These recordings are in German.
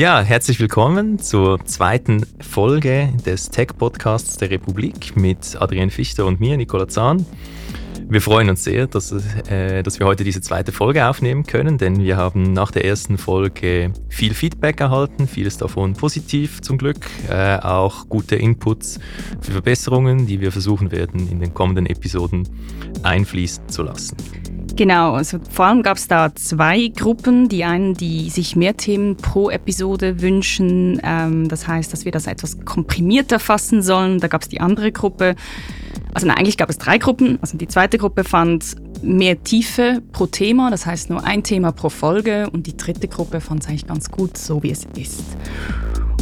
Ja, herzlich willkommen zur zweiten Folge des Tech-Podcasts der Republik mit Adrian Fichter und mir, Nicola Zahn. Wir freuen uns sehr, dass, äh, dass wir heute diese zweite Folge aufnehmen können, denn wir haben nach der ersten Folge viel Feedback erhalten, vieles davon positiv zum Glück, äh, auch gute Inputs für Verbesserungen, die wir versuchen werden in den kommenden Episoden einfließen zu lassen. Genau, also vor allem gab es da zwei Gruppen. Die einen, die sich mehr Themen pro Episode wünschen. Ähm, das heißt, dass wir das etwas komprimierter fassen sollen. Da gab es die andere Gruppe, also nein, eigentlich gab es drei Gruppen. Also die zweite Gruppe fand mehr Tiefe pro Thema, das heißt nur ein Thema pro Folge. Und die dritte Gruppe fand es eigentlich ganz gut, so wie es ist.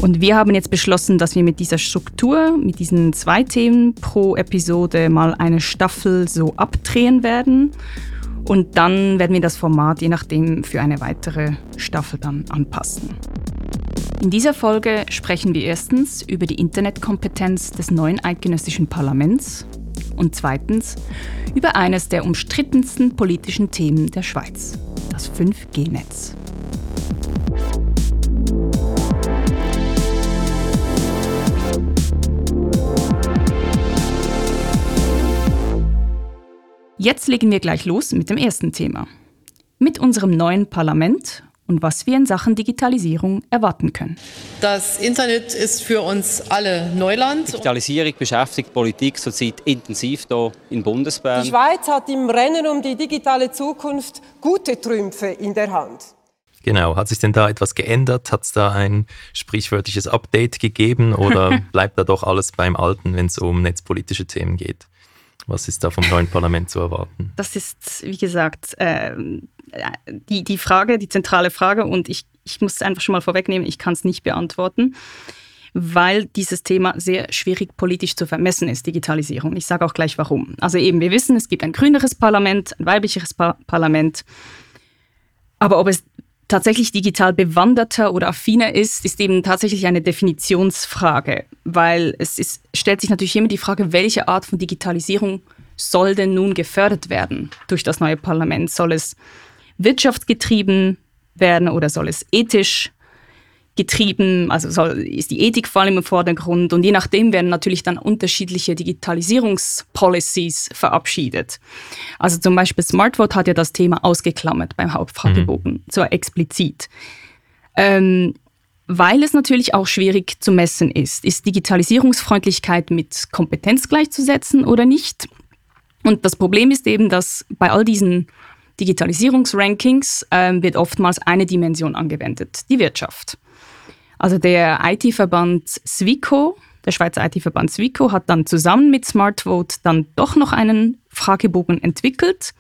Und wir haben jetzt beschlossen, dass wir mit dieser Struktur, mit diesen zwei Themen pro Episode mal eine Staffel so abdrehen werden. Und dann werden wir das Format je nachdem für eine weitere Staffel dann anpassen. In dieser Folge sprechen wir erstens über die Internetkompetenz des neuen eidgenössischen Parlaments und zweitens über eines der umstrittensten politischen Themen der Schweiz, das 5G-Netz. Jetzt legen wir gleich los mit dem ersten Thema. Mit unserem neuen Parlament und was wir in Sachen Digitalisierung erwarten können. Das Internet ist für uns alle Neuland. Digitalisierung beschäftigt Politik zurzeit intensiv hier in Bundesbern. Die Schweiz hat im Rennen um die digitale Zukunft gute Trümpfe in der Hand. Genau, hat sich denn da etwas geändert? Hat es da ein sprichwörtliches Update gegeben oder bleibt da doch alles beim Alten, wenn es um netzpolitische Themen geht? Was ist da vom neuen Parlament zu erwarten? Das ist, wie gesagt, äh, die, die Frage, die zentrale Frage und ich, ich muss es einfach schon mal vorwegnehmen, ich kann es nicht beantworten, weil dieses Thema sehr schwierig politisch zu vermessen ist, Digitalisierung. Ich sage auch gleich warum. Also eben, wir wissen, es gibt ein grüneres Parlament, ein weiblicheres pa Parlament, aber ob es tatsächlich digital bewanderter oder affiner ist, ist eben tatsächlich eine Definitionsfrage, weil es ist, stellt sich natürlich immer die Frage, welche Art von Digitalisierung soll denn nun gefördert werden durch das neue Parlament? Soll es wirtschaftsgetrieben werden oder soll es ethisch getrieben, also soll, ist die Ethik vor allem im Vordergrund und je nachdem werden natürlich dann unterschiedliche Digitalisierungspolicies verabschiedet. Also zum Beispiel Smartvote hat ja das Thema ausgeklammert beim Hauptfragebogen, mhm. so explizit. Ähm, weil es natürlich auch schwierig zu messen ist. Ist Digitalisierungsfreundlichkeit mit Kompetenz gleichzusetzen oder nicht? Und das Problem ist eben, dass bei all diesen Digitalisierungsrankings ähm, wird oftmals eine Dimension angewendet, die Wirtschaft. Also der IT-Verband Swico, der Schweizer IT-Verband Swico, hat dann zusammen mit SmartVote dann doch noch einen Fragebogen entwickelt,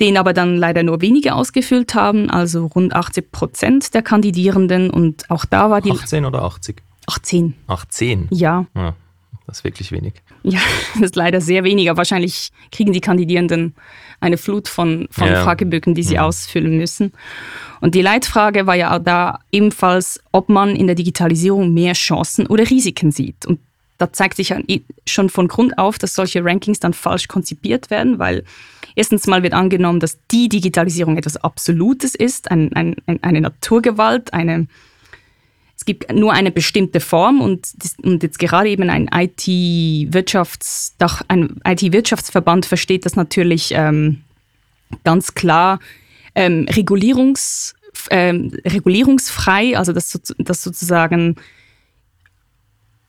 den aber dann leider nur wenige ausgefüllt haben, also rund 80 Prozent der Kandidierenden. Und auch da war die. 18 oder 80? 18. 18? Ja. ja. Das ist wirklich wenig. Ja, das ist leider sehr wenig. Aber wahrscheinlich kriegen die Kandidierenden eine Flut von, von ja. Fragebögen, die sie ja. Mhm. ausfüllen müssen. Und die Leitfrage war ja auch da ebenfalls, ob man in der Digitalisierung mehr Chancen oder Risiken sieht. Und da zeigt sich schon von Grund auf, dass solche Rankings dann falsch konzipiert werden, weil erstens mal wird angenommen, dass die Digitalisierung etwas Absolutes ist, ein, ein, eine Naturgewalt, eine es gibt nur eine bestimmte Form und, und jetzt gerade eben ein IT-Wirtschafts, ein IT-Wirtschaftsverband versteht das natürlich ähm, ganz klar. Ähm, Regulierungs, ähm, regulierungsfrei, also dass, dass sozusagen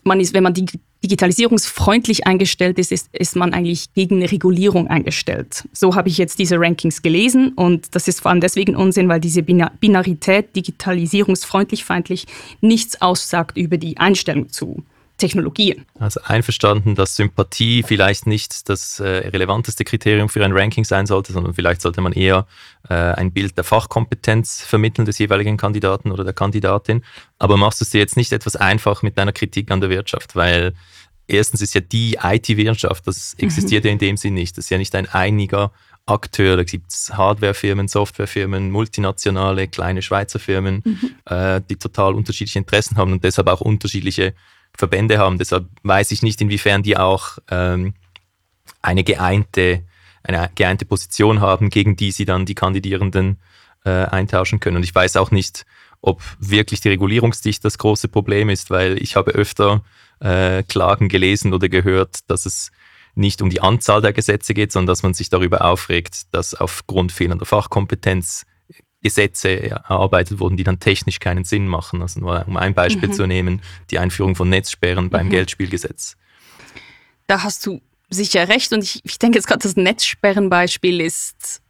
man ist, wenn man die digitalisierungsfreundlich eingestellt ist, ist, ist man eigentlich gegen Regulierung eingestellt. So habe ich jetzt diese Rankings gelesen und das ist vor allem deswegen Unsinn, weil diese Binarität digitalisierungsfreundlich, feindlich nichts aussagt über die Einstellung zu Technologien. Also einverstanden, dass Sympathie vielleicht nicht das äh, relevanteste Kriterium für ein Ranking sein sollte, sondern vielleicht sollte man eher äh, ein Bild der Fachkompetenz vermitteln des jeweiligen Kandidaten oder der Kandidatin. Aber machst du es dir jetzt nicht etwas einfach mit deiner Kritik an der Wirtschaft, weil erstens ist ja die IT-Wirtschaft, das mhm. existiert mhm. ja in dem Sinn nicht. Das ist ja nicht ein einiger Akteur. Da gibt es Hardwarefirmen, Softwarefirmen, multinationale, kleine Schweizer Firmen, mhm. äh, die total unterschiedliche Interessen haben und deshalb auch unterschiedliche Verbände haben. Deshalb weiß ich nicht, inwiefern die auch ähm, eine geeinte, eine geeinte Position haben, gegen die sie dann die Kandidierenden äh, eintauschen können. Und ich weiß auch nicht, ob wirklich die Regulierungsdichte das große Problem ist, weil ich habe öfter äh, Klagen gelesen oder gehört, dass es nicht um die Anzahl der Gesetze geht, sondern dass man sich darüber aufregt, dass aufgrund fehlender Fachkompetenz Gesetze erarbeitet wurden, die dann technisch keinen Sinn machen. Also nur um ein Beispiel mhm. zu nehmen, die Einführung von Netzsperren beim mhm. Geldspielgesetz. Da hast du sicher recht und ich, ich denke jetzt gerade, das Netzsperrenbeispiel ist,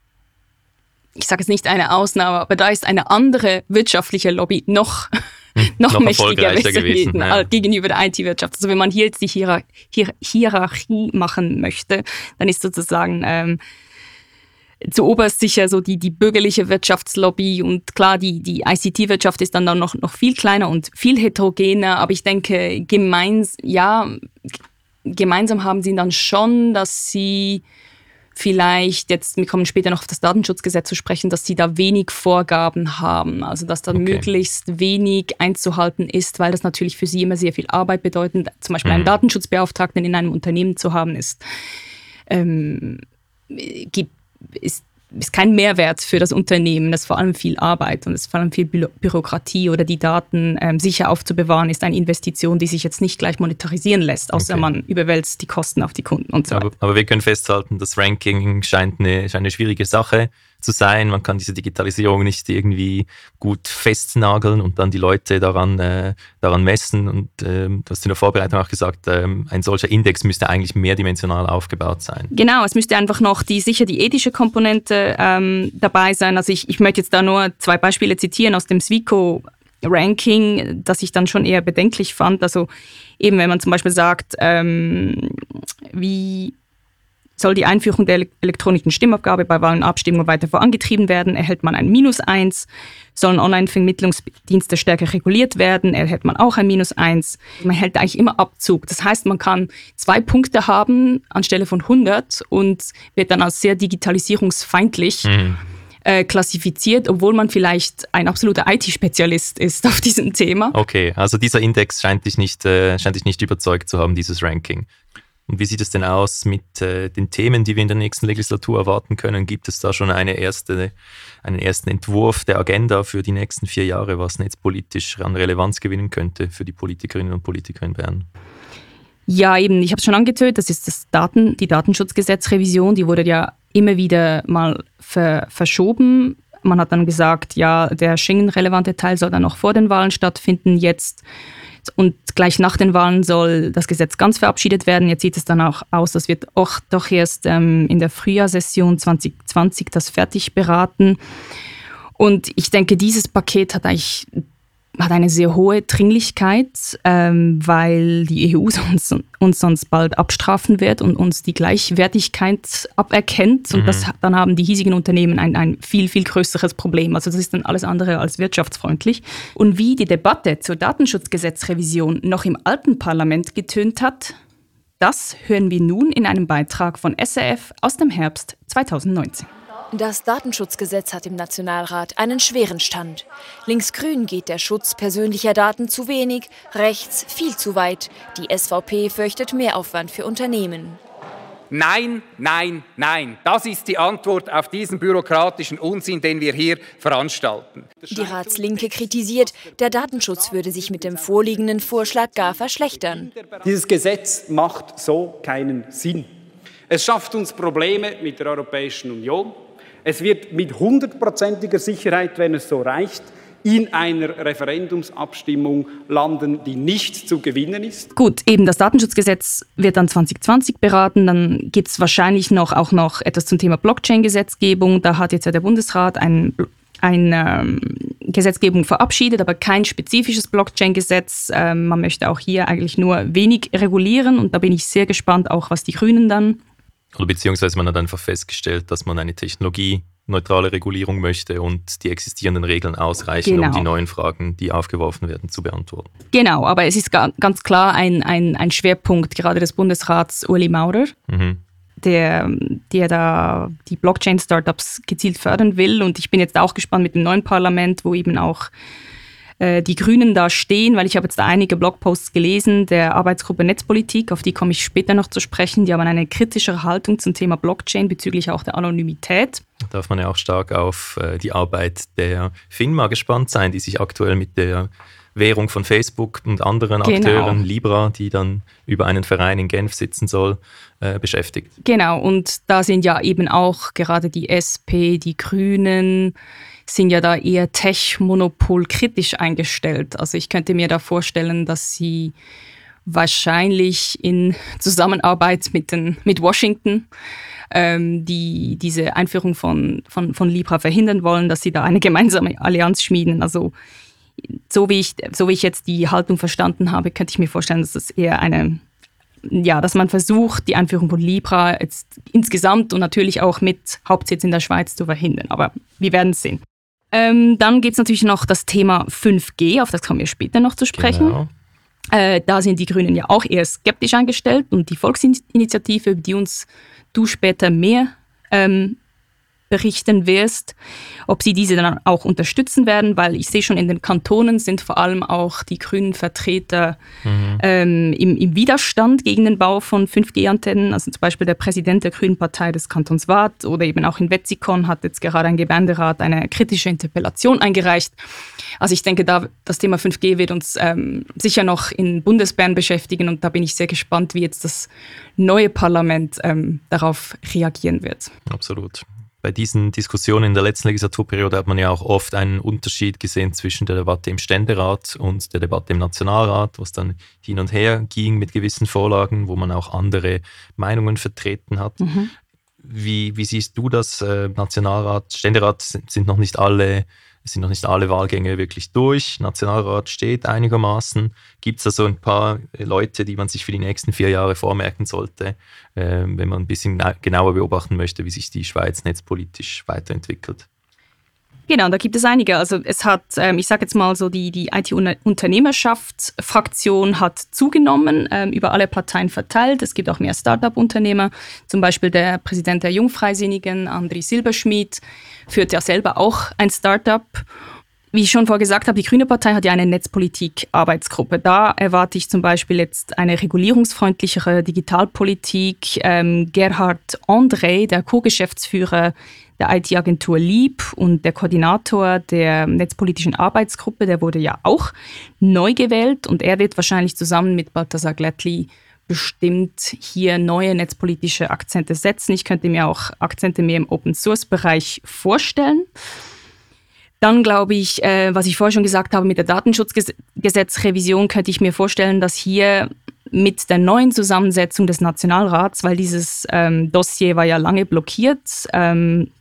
ich sage jetzt nicht eine Ausnahme, aber da ist eine andere wirtschaftliche Lobby noch noch, noch mächtiger gewesen, ja. gegenüber der IT-Wirtschaft. Also wenn man hier jetzt die Hierar Hier Hierarchie machen möchte, dann ist sozusagen ähm, zuoberst sicher so die, die bürgerliche Wirtschaftslobby und klar, die, die ICT-Wirtschaft ist dann, noch, noch viel kleiner und viel heterogener, aber ich denke, gemeins, ja, gemeinsam haben sie dann schon, dass sie vielleicht, jetzt, wir kommen später noch auf das Datenschutzgesetz zu sprechen, dass sie da wenig Vorgaben haben, also dass da okay. möglichst wenig einzuhalten ist, weil das natürlich für sie immer sehr viel Arbeit bedeutet. Zum Beispiel mhm. einen Datenschutzbeauftragten in einem Unternehmen zu haben, ist, ähm, gibt, ist ist kein Mehrwert für das Unternehmen. Das ist vor allem viel Arbeit und es ist vor allem viel Bü Bürokratie oder die Daten ähm, sicher aufzubewahren, ist eine Investition, die sich jetzt nicht gleich monetarisieren lässt, außer okay. man überwälzt die Kosten auf die Kunden und so weiter. Aber, aber wir können festhalten, das Ranking scheint eine, scheint eine schwierige Sache zu sein. Man kann diese Digitalisierung nicht irgendwie gut festnageln und dann die Leute daran, äh, daran messen. Und ähm, du hast in der Vorbereitung auch gesagt, ähm, ein solcher Index müsste eigentlich mehrdimensional aufgebaut sein. Genau, es müsste einfach noch die sicher die ethische Komponente ähm, dabei sein. Also ich, ich möchte jetzt da nur zwei Beispiele zitieren aus dem Swico Ranking, das ich dann schon eher bedenklich fand. Also eben, wenn man zum Beispiel sagt, ähm, wie soll die Einführung der elektronischen Stimmabgabe bei Wahlen und Abstimmungen weiter vorangetrieben werden, erhält man ein Minus 1. Sollen Online-Vermittlungsdienste stärker reguliert werden, erhält man auch ein Minus 1. Man hält eigentlich immer Abzug. Das heißt, man kann zwei Punkte haben anstelle von 100 und wird dann als sehr digitalisierungsfeindlich mhm. äh, klassifiziert, obwohl man vielleicht ein absoluter IT-Spezialist ist auf diesem Thema. Okay, also dieser Index scheint dich nicht, äh, scheint dich nicht überzeugt zu haben, dieses Ranking. Und wie sieht es denn aus mit äh, den Themen, die wir in der nächsten Legislatur erwarten können? Gibt es da schon eine erste, einen ersten Entwurf der Agenda für die nächsten vier Jahre, was netzpolitisch an Relevanz gewinnen könnte für die Politikerinnen und Politiker in Bern? Ja, eben, ich habe es schon angetötet, das ist das Daten, die Datenschutzgesetzrevision, die wurde ja immer wieder mal ver verschoben. Man hat dann gesagt, ja, der Schengen-relevante Teil soll dann noch vor den Wahlen stattfinden. Jetzt und gleich nach den Wahlen soll das Gesetz ganz verabschiedet werden. Jetzt sieht es dann auch aus, das wird auch doch erst ähm, in der Frühjahrssession 2020 das fertig beraten. Und ich denke, dieses Paket hat eigentlich hat eine sehr hohe Dringlichkeit, ähm, weil die EU uns, uns sonst bald abstrafen wird und uns die Gleichwertigkeit aberkennt. Und mhm. das, dann haben die hiesigen Unternehmen ein, ein viel, viel größeres Problem. Also das ist dann alles andere als wirtschaftsfreundlich. Und wie die Debatte zur Datenschutzgesetzrevision noch im alten Parlament getönt hat, das hören wir nun in einem Beitrag von SRF aus dem Herbst 2019. Das Datenschutzgesetz hat im Nationalrat einen schweren Stand. Linksgrün geht der Schutz persönlicher Daten zu wenig, rechts viel zu weit. Die SVP fürchtet Mehraufwand für Unternehmen. Nein, nein, nein. Das ist die Antwort auf diesen bürokratischen Unsinn, den wir hier veranstalten. Die Ratslinke kritisiert, der Datenschutz würde sich mit dem vorliegenden Vorschlag gar verschlechtern. Dieses Gesetz macht so keinen Sinn. Es schafft uns Probleme mit der Europäischen Union. Es wird mit hundertprozentiger Sicherheit, wenn es so reicht, in einer Referendumsabstimmung landen, die nicht zu gewinnen ist. Gut, eben das Datenschutzgesetz wird dann 2020 beraten. Dann gibt es wahrscheinlich noch, auch noch etwas zum Thema Blockchain-Gesetzgebung. Da hat jetzt ja der Bundesrat ein, eine ähm, Gesetzgebung verabschiedet, aber kein spezifisches Blockchain-Gesetz. Ähm, man möchte auch hier eigentlich nur wenig regulieren und da bin ich sehr gespannt, auch was die Grünen dann oder beziehungsweise man hat einfach festgestellt, dass man eine technologieneutrale Regulierung möchte und die existierenden Regeln ausreichen, genau. um die neuen Fragen, die aufgeworfen werden, zu beantworten. Genau, aber es ist ganz klar ein, ein, ein Schwerpunkt gerade des Bundesrats Uli Maurer. Mhm. Der, der da die Blockchain-Startups gezielt fördern will. Und ich bin jetzt auch gespannt mit dem neuen Parlament, wo eben auch äh, die Grünen da stehen, weil ich habe jetzt da einige Blogposts gelesen der Arbeitsgruppe Netzpolitik, auf die komme ich später noch zu sprechen. Die haben eine kritischere Haltung zum Thema Blockchain bezüglich auch der Anonymität. Da darf man ja auch stark auf äh, die Arbeit der FINMA gespannt sein, die sich aktuell mit der Währung von Facebook und anderen genau. Akteuren, Libra, die dann über einen Verein in Genf sitzen soll, äh, beschäftigt. Genau, und da sind ja eben auch gerade die SP, die Grünen, sind ja da eher Tech-Monopol kritisch eingestellt. Also ich könnte mir da vorstellen, dass sie wahrscheinlich in Zusammenarbeit mit, den, mit Washington ähm, die diese Einführung von, von, von Libra verhindern wollen, dass sie da eine gemeinsame Allianz schmieden. Also so wie ich, so wie ich jetzt die Haltung verstanden habe, könnte ich mir vorstellen, dass das eher eine, ja, dass man versucht, die Einführung von Libra jetzt insgesamt und natürlich auch mit Hauptsitz in der Schweiz zu verhindern. Aber wir werden es sehen. Ähm, dann gibt es natürlich noch das Thema 5G, auf das kommen wir später noch zu sprechen. Genau. Äh, da sind die Grünen ja auch eher skeptisch eingestellt und die Volksinitiative, über die uns du später mehr ähm, berichten wirst, ob sie diese dann auch unterstützen werden, weil ich sehe schon in den Kantonen sind vor allem auch die grünen Vertreter mhm. ähm, im, im, Widerstand gegen den Bau von 5G-Antennen. Also zum Beispiel der Präsident der Grünen Partei des Kantons Waadt oder eben auch in Wetzikon hat jetzt gerade ein Gebänderat eine kritische Interpellation eingereicht. Also ich denke, da das Thema 5G wird uns ähm, sicher noch in Bundesbern beschäftigen und da bin ich sehr gespannt, wie jetzt das neue Parlament ähm, darauf reagieren wird. Absolut bei diesen Diskussionen in der letzten Legislaturperiode hat man ja auch oft einen Unterschied gesehen zwischen der Debatte im Ständerat und der Debatte im Nationalrat, wo es dann hin und her ging mit gewissen Vorlagen, wo man auch andere Meinungen vertreten hat. Mhm. Wie, wie, siehst du das? Äh, Nationalrat, Ständerat sind noch nicht alle es sind noch nicht alle Wahlgänge wirklich durch. Nationalrat steht einigermaßen. Gibt es da so ein paar Leute, die man sich für die nächsten vier Jahre vormerken sollte, äh, wenn man ein bisschen genauer beobachten möchte, wie sich die Schweiz netzpolitisch weiterentwickelt? Genau, da gibt es einige. Also es hat, ähm, ich sage jetzt mal so, die, die IT-Unternehmerschaftsfraktion hat zugenommen, ähm, über alle Parteien verteilt. Es gibt auch mehr Start-up-Unternehmer. Zum Beispiel der Präsident der Jungfreisinnigen, André Silberschmidt, führt ja selber auch ein Start-up. Wie ich schon vorher gesagt habe, die Grüne Partei hat ja eine Netzpolitik-Arbeitsgruppe. Da erwarte ich zum Beispiel jetzt eine regulierungsfreundlichere Digitalpolitik. Ähm, Gerhard André, der Co-Geschäftsführer der IT-Agentur Lieb und der Koordinator der netzpolitischen Arbeitsgruppe, der wurde ja auch neu gewählt und er wird wahrscheinlich zusammen mit Balthasar Glättli bestimmt hier neue netzpolitische Akzente setzen. Ich könnte mir auch Akzente mehr im Open-Source-Bereich vorstellen. Dann glaube ich, äh, was ich vorher schon gesagt habe mit der Datenschutzgesetzrevision, könnte ich mir vorstellen, dass hier mit der neuen Zusammensetzung des Nationalrats, weil dieses ähm, Dossier war ja lange blockiert, ähm,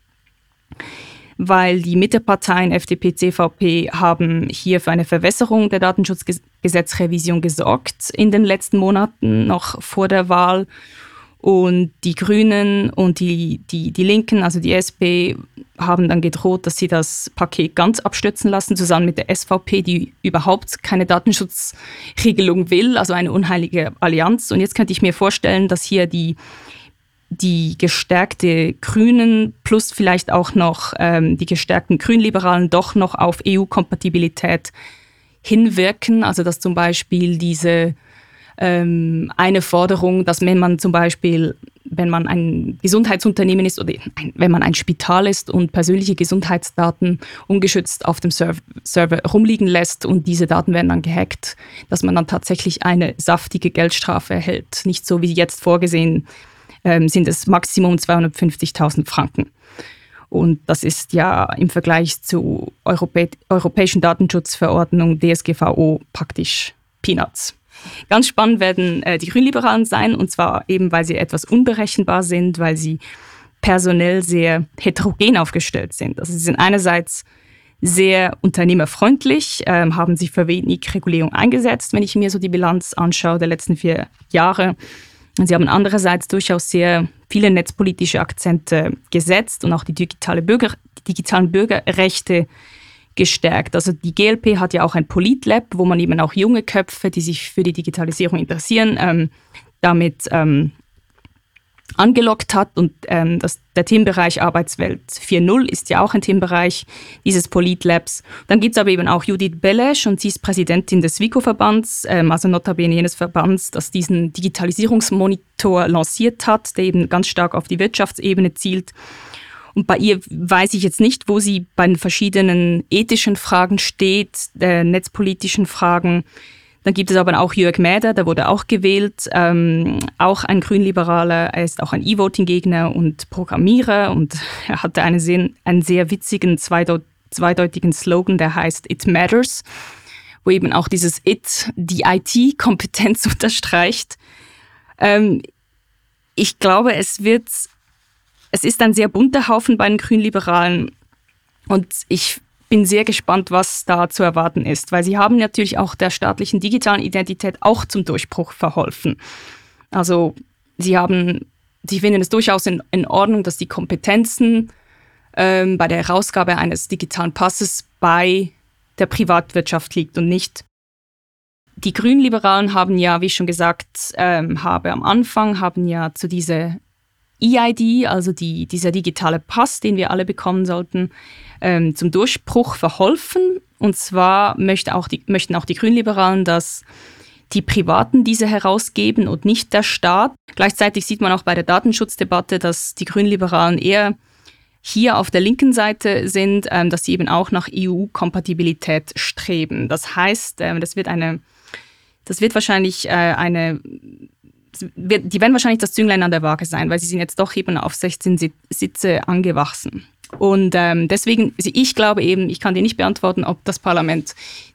weil die Mitteparteien FDP, CVP haben hier für eine Verwässerung der Datenschutzgesetzrevision gesorgt in den letzten Monaten, noch vor der Wahl. Und die Grünen und die, die, die Linken, also die SP, haben dann gedroht, dass sie das Paket ganz abstürzen lassen, zusammen mit der SVP, die überhaupt keine Datenschutzregelung will, also eine unheilige Allianz. Und jetzt könnte ich mir vorstellen, dass hier die die gestärkte Grünen plus vielleicht auch noch ähm, die gestärkten Grünliberalen doch noch auf EU-Kompatibilität hinwirken. Also dass zum Beispiel diese ähm, eine Forderung, dass wenn man zum Beispiel, wenn man ein Gesundheitsunternehmen ist oder ein, wenn man ein Spital ist und persönliche Gesundheitsdaten ungeschützt auf dem Server, Server rumliegen lässt und diese Daten werden dann gehackt, dass man dann tatsächlich eine saftige Geldstrafe erhält. Nicht so wie jetzt vorgesehen ähm, sind es Maximum 250.000 Franken. Und das ist ja im Vergleich zur Europä Europäischen Datenschutzverordnung DSGVO praktisch Peanuts. Ganz spannend werden äh, die Grünliberalen sein, und zwar eben, weil sie etwas unberechenbar sind, weil sie personell sehr heterogen aufgestellt sind. Also sie sind einerseits sehr unternehmerfreundlich, ähm, haben sich für wenig Regulierung eingesetzt, wenn ich mir so die Bilanz anschaue der letzten vier Jahre. Sie haben andererseits durchaus sehr viele netzpolitische Akzente gesetzt und auch die, digitale Bürger, die digitalen Bürgerrechte gestärkt. Also die GLP hat ja auch ein Politlab, wo man eben auch junge Köpfe, die sich für die Digitalisierung interessieren, ähm, damit ähm, angelockt hat. Und ähm, das, der Themenbereich Arbeitswelt 4.0 ist ja auch ein Themenbereich dieses Politlabs. Dann gibt es aber eben auch Judith Belesch und sie ist Präsidentin des WICO-Verbands, ähm, also notabene jenes Verbands, das diesen Digitalisierungsmonitor lanciert hat, der eben ganz stark auf die Wirtschaftsebene zielt. Und bei ihr weiß ich jetzt nicht, wo sie bei den verschiedenen ethischen Fragen steht, der netzpolitischen Fragen. Dann gibt es aber auch Jörg Mäder, der wurde auch gewählt, ähm, auch ein Grünliberaler. Er ist auch ein E-Voting-Gegner und Programmierer und er hatte eine sehr, einen sehr witzigen, zweideutigen Slogan, der heißt It Matters, wo eben auch dieses It die IT-Kompetenz unterstreicht. Ähm, ich glaube, es wird, es ist ein sehr bunter Haufen bei den Grünliberalen und ich bin sehr gespannt, was da zu erwarten ist, weil sie haben natürlich auch der staatlichen digitalen Identität auch zum Durchbruch verholfen. Also sie haben, sie finden es durchaus in, in Ordnung, dass die Kompetenzen ähm, bei der Herausgabe eines digitalen Passes bei der Privatwirtschaft liegt und nicht die Grünliberalen haben ja, wie ich schon gesagt ähm, habe am Anfang, haben ja zu dieser EID, also die, dieser digitale Pass, den wir alle bekommen sollten, ähm, zum Durchbruch verholfen. Und zwar möchte auch die, möchten auch die Grünliberalen, dass die Privaten diese herausgeben und nicht der Staat. Gleichzeitig sieht man auch bei der Datenschutzdebatte, dass die Grünliberalen eher hier auf der linken Seite sind, ähm, dass sie eben auch nach EU-Kompatibilität streben. Das heißt, ähm, das wird eine, das wird wahrscheinlich äh, eine die werden wahrscheinlich das Zünglein an der Waage sein, weil sie sind jetzt doch eben auf 16 Sitze angewachsen. Und ähm, deswegen, also ich glaube eben, ich kann dir nicht beantworten, ob das Parlament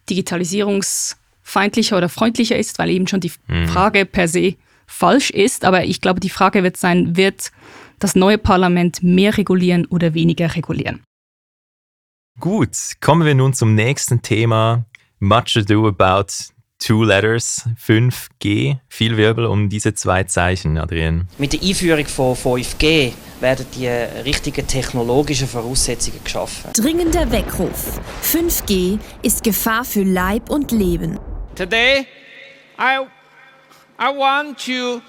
digitalisierungsfeindlicher oder freundlicher ist, weil eben schon die mhm. Frage per se falsch ist. Aber ich glaube, die Frage wird sein, wird das neue Parlament mehr regulieren oder weniger regulieren? Gut, kommen wir nun zum nächsten Thema. Much ado about Two Letters, 5G, viel Wirbel um diese zwei Zeichen, Adrian. Mit der Einführung von 5G werden die richtigen technologischen Voraussetzungen geschaffen. Dringender Weckruf. 5G ist Gefahr für Leib und Leben. Today, I, I want to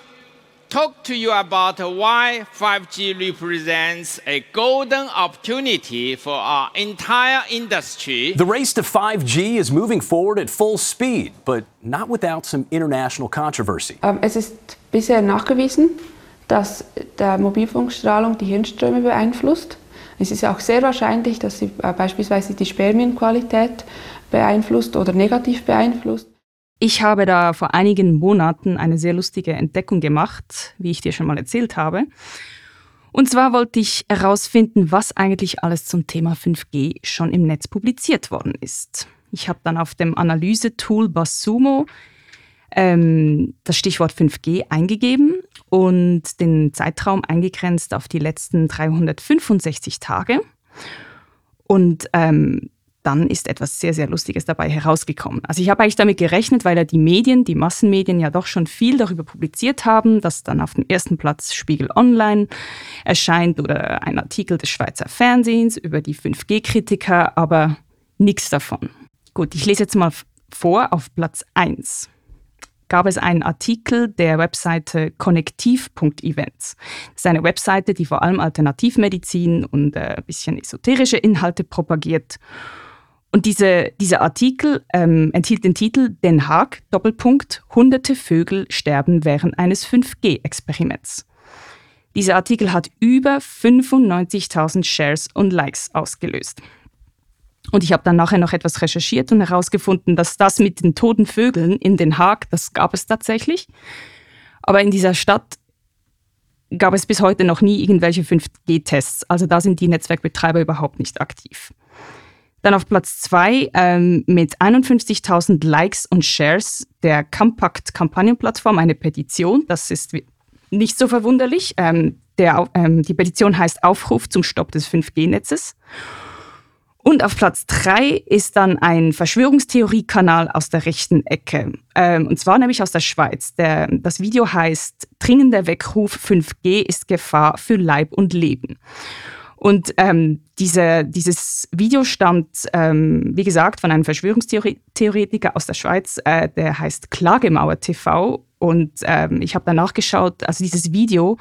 talk to you about why 5G represents a golden opportunity for our entire industry. The race to 5G is moving forward at full speed, but not without some international controversy. Um, es ist bisher nachgewiesen, dass der Mobilfunkstrahlung die Hirnströme beeinflusst. Es ist auch sehr wahrscheinlich, dass sie äh, beispielsweise die Spermienqualität beeinflusst oder negativ beeinflusst. Ich habe da vor einigen Monaten eine sehr lustige Entdeckung gemacht, wie ich dir schon mal erzählt habe. Und zwar wollte ich herausfinden, was eigentlich alles zum Thema 5G schon im Netz publiziert worden ist. Ich habe dann auf dem Analysetool Basumo ähm, das Stichwort 5G eingegeben und den Zeitraum eingegrenzt auf die letzten 365 Tage. Und ähm, dann ist etwas sehr, sehr Lustiges dabei herausgekommen. Also ich habe eigentlich damit gerechnet, weil ja die Medien, die Massenmedien ja doch schon viel darüber publiziert haben, dass dann auf dem ersten Platz Spiegel Online erscheint oder ein Artikel des Schweizer Fernsehens über die 5G-Kritiker, aber nichts davon. Gut, ich lese jetzt mal vor auf Platz 1 gab es einen Artikel der Webseite konnektiv.events. Das ist eine Webseite, die vor allem Alternativmedizin und äh, ein bisschen esoterische Inhalte propagiert. Und diese, dieser Artikel ähm, enthielt den Titel Den Haag, Doppelpunkt, hunderte Vögel sterben während eines 5G-Experiments. Dieser Artikel hat über 95.000 Shares und Likes ausgelöst. Und ich habe dann nachher noch etwas recherchiert und herausgefunden, dass das mit den toten Vögeln in Den Haag, das gab es tatsächlich. Aber in dieser Stadt gab es bis heute noch nie irgendwelche 5G-Tests. Also da sind die Netzwerkbetreiber überhaupt nicht aktiv. Dann auf Platz zwei ähm, mit 51.000 Likes und Shares der Compact Kampagnenplattform eine Petition. Das ist nicht so verwunderlich. Ähm, der, ähm, die Petition heißt Aufruf zum Stopp des 5G-Netzes. Und auf Platz drei ist dann ein Verschwörungstheoriekanal aus der rechten Ecke. Ähm, und zwar nämlich aus der Schweiz. Der, das Video heißt Dringender Weckruf 5G ist Gefahr für Leib und Leben. Und ähm, diese, dieses Video stammt, ähm, wie gesagt, von einem Verschwörungstheoretiker aus der Schweiz, äh, der heißt Klagemauer TV. Und ähm, ich habe danach geschaut, also dieses Video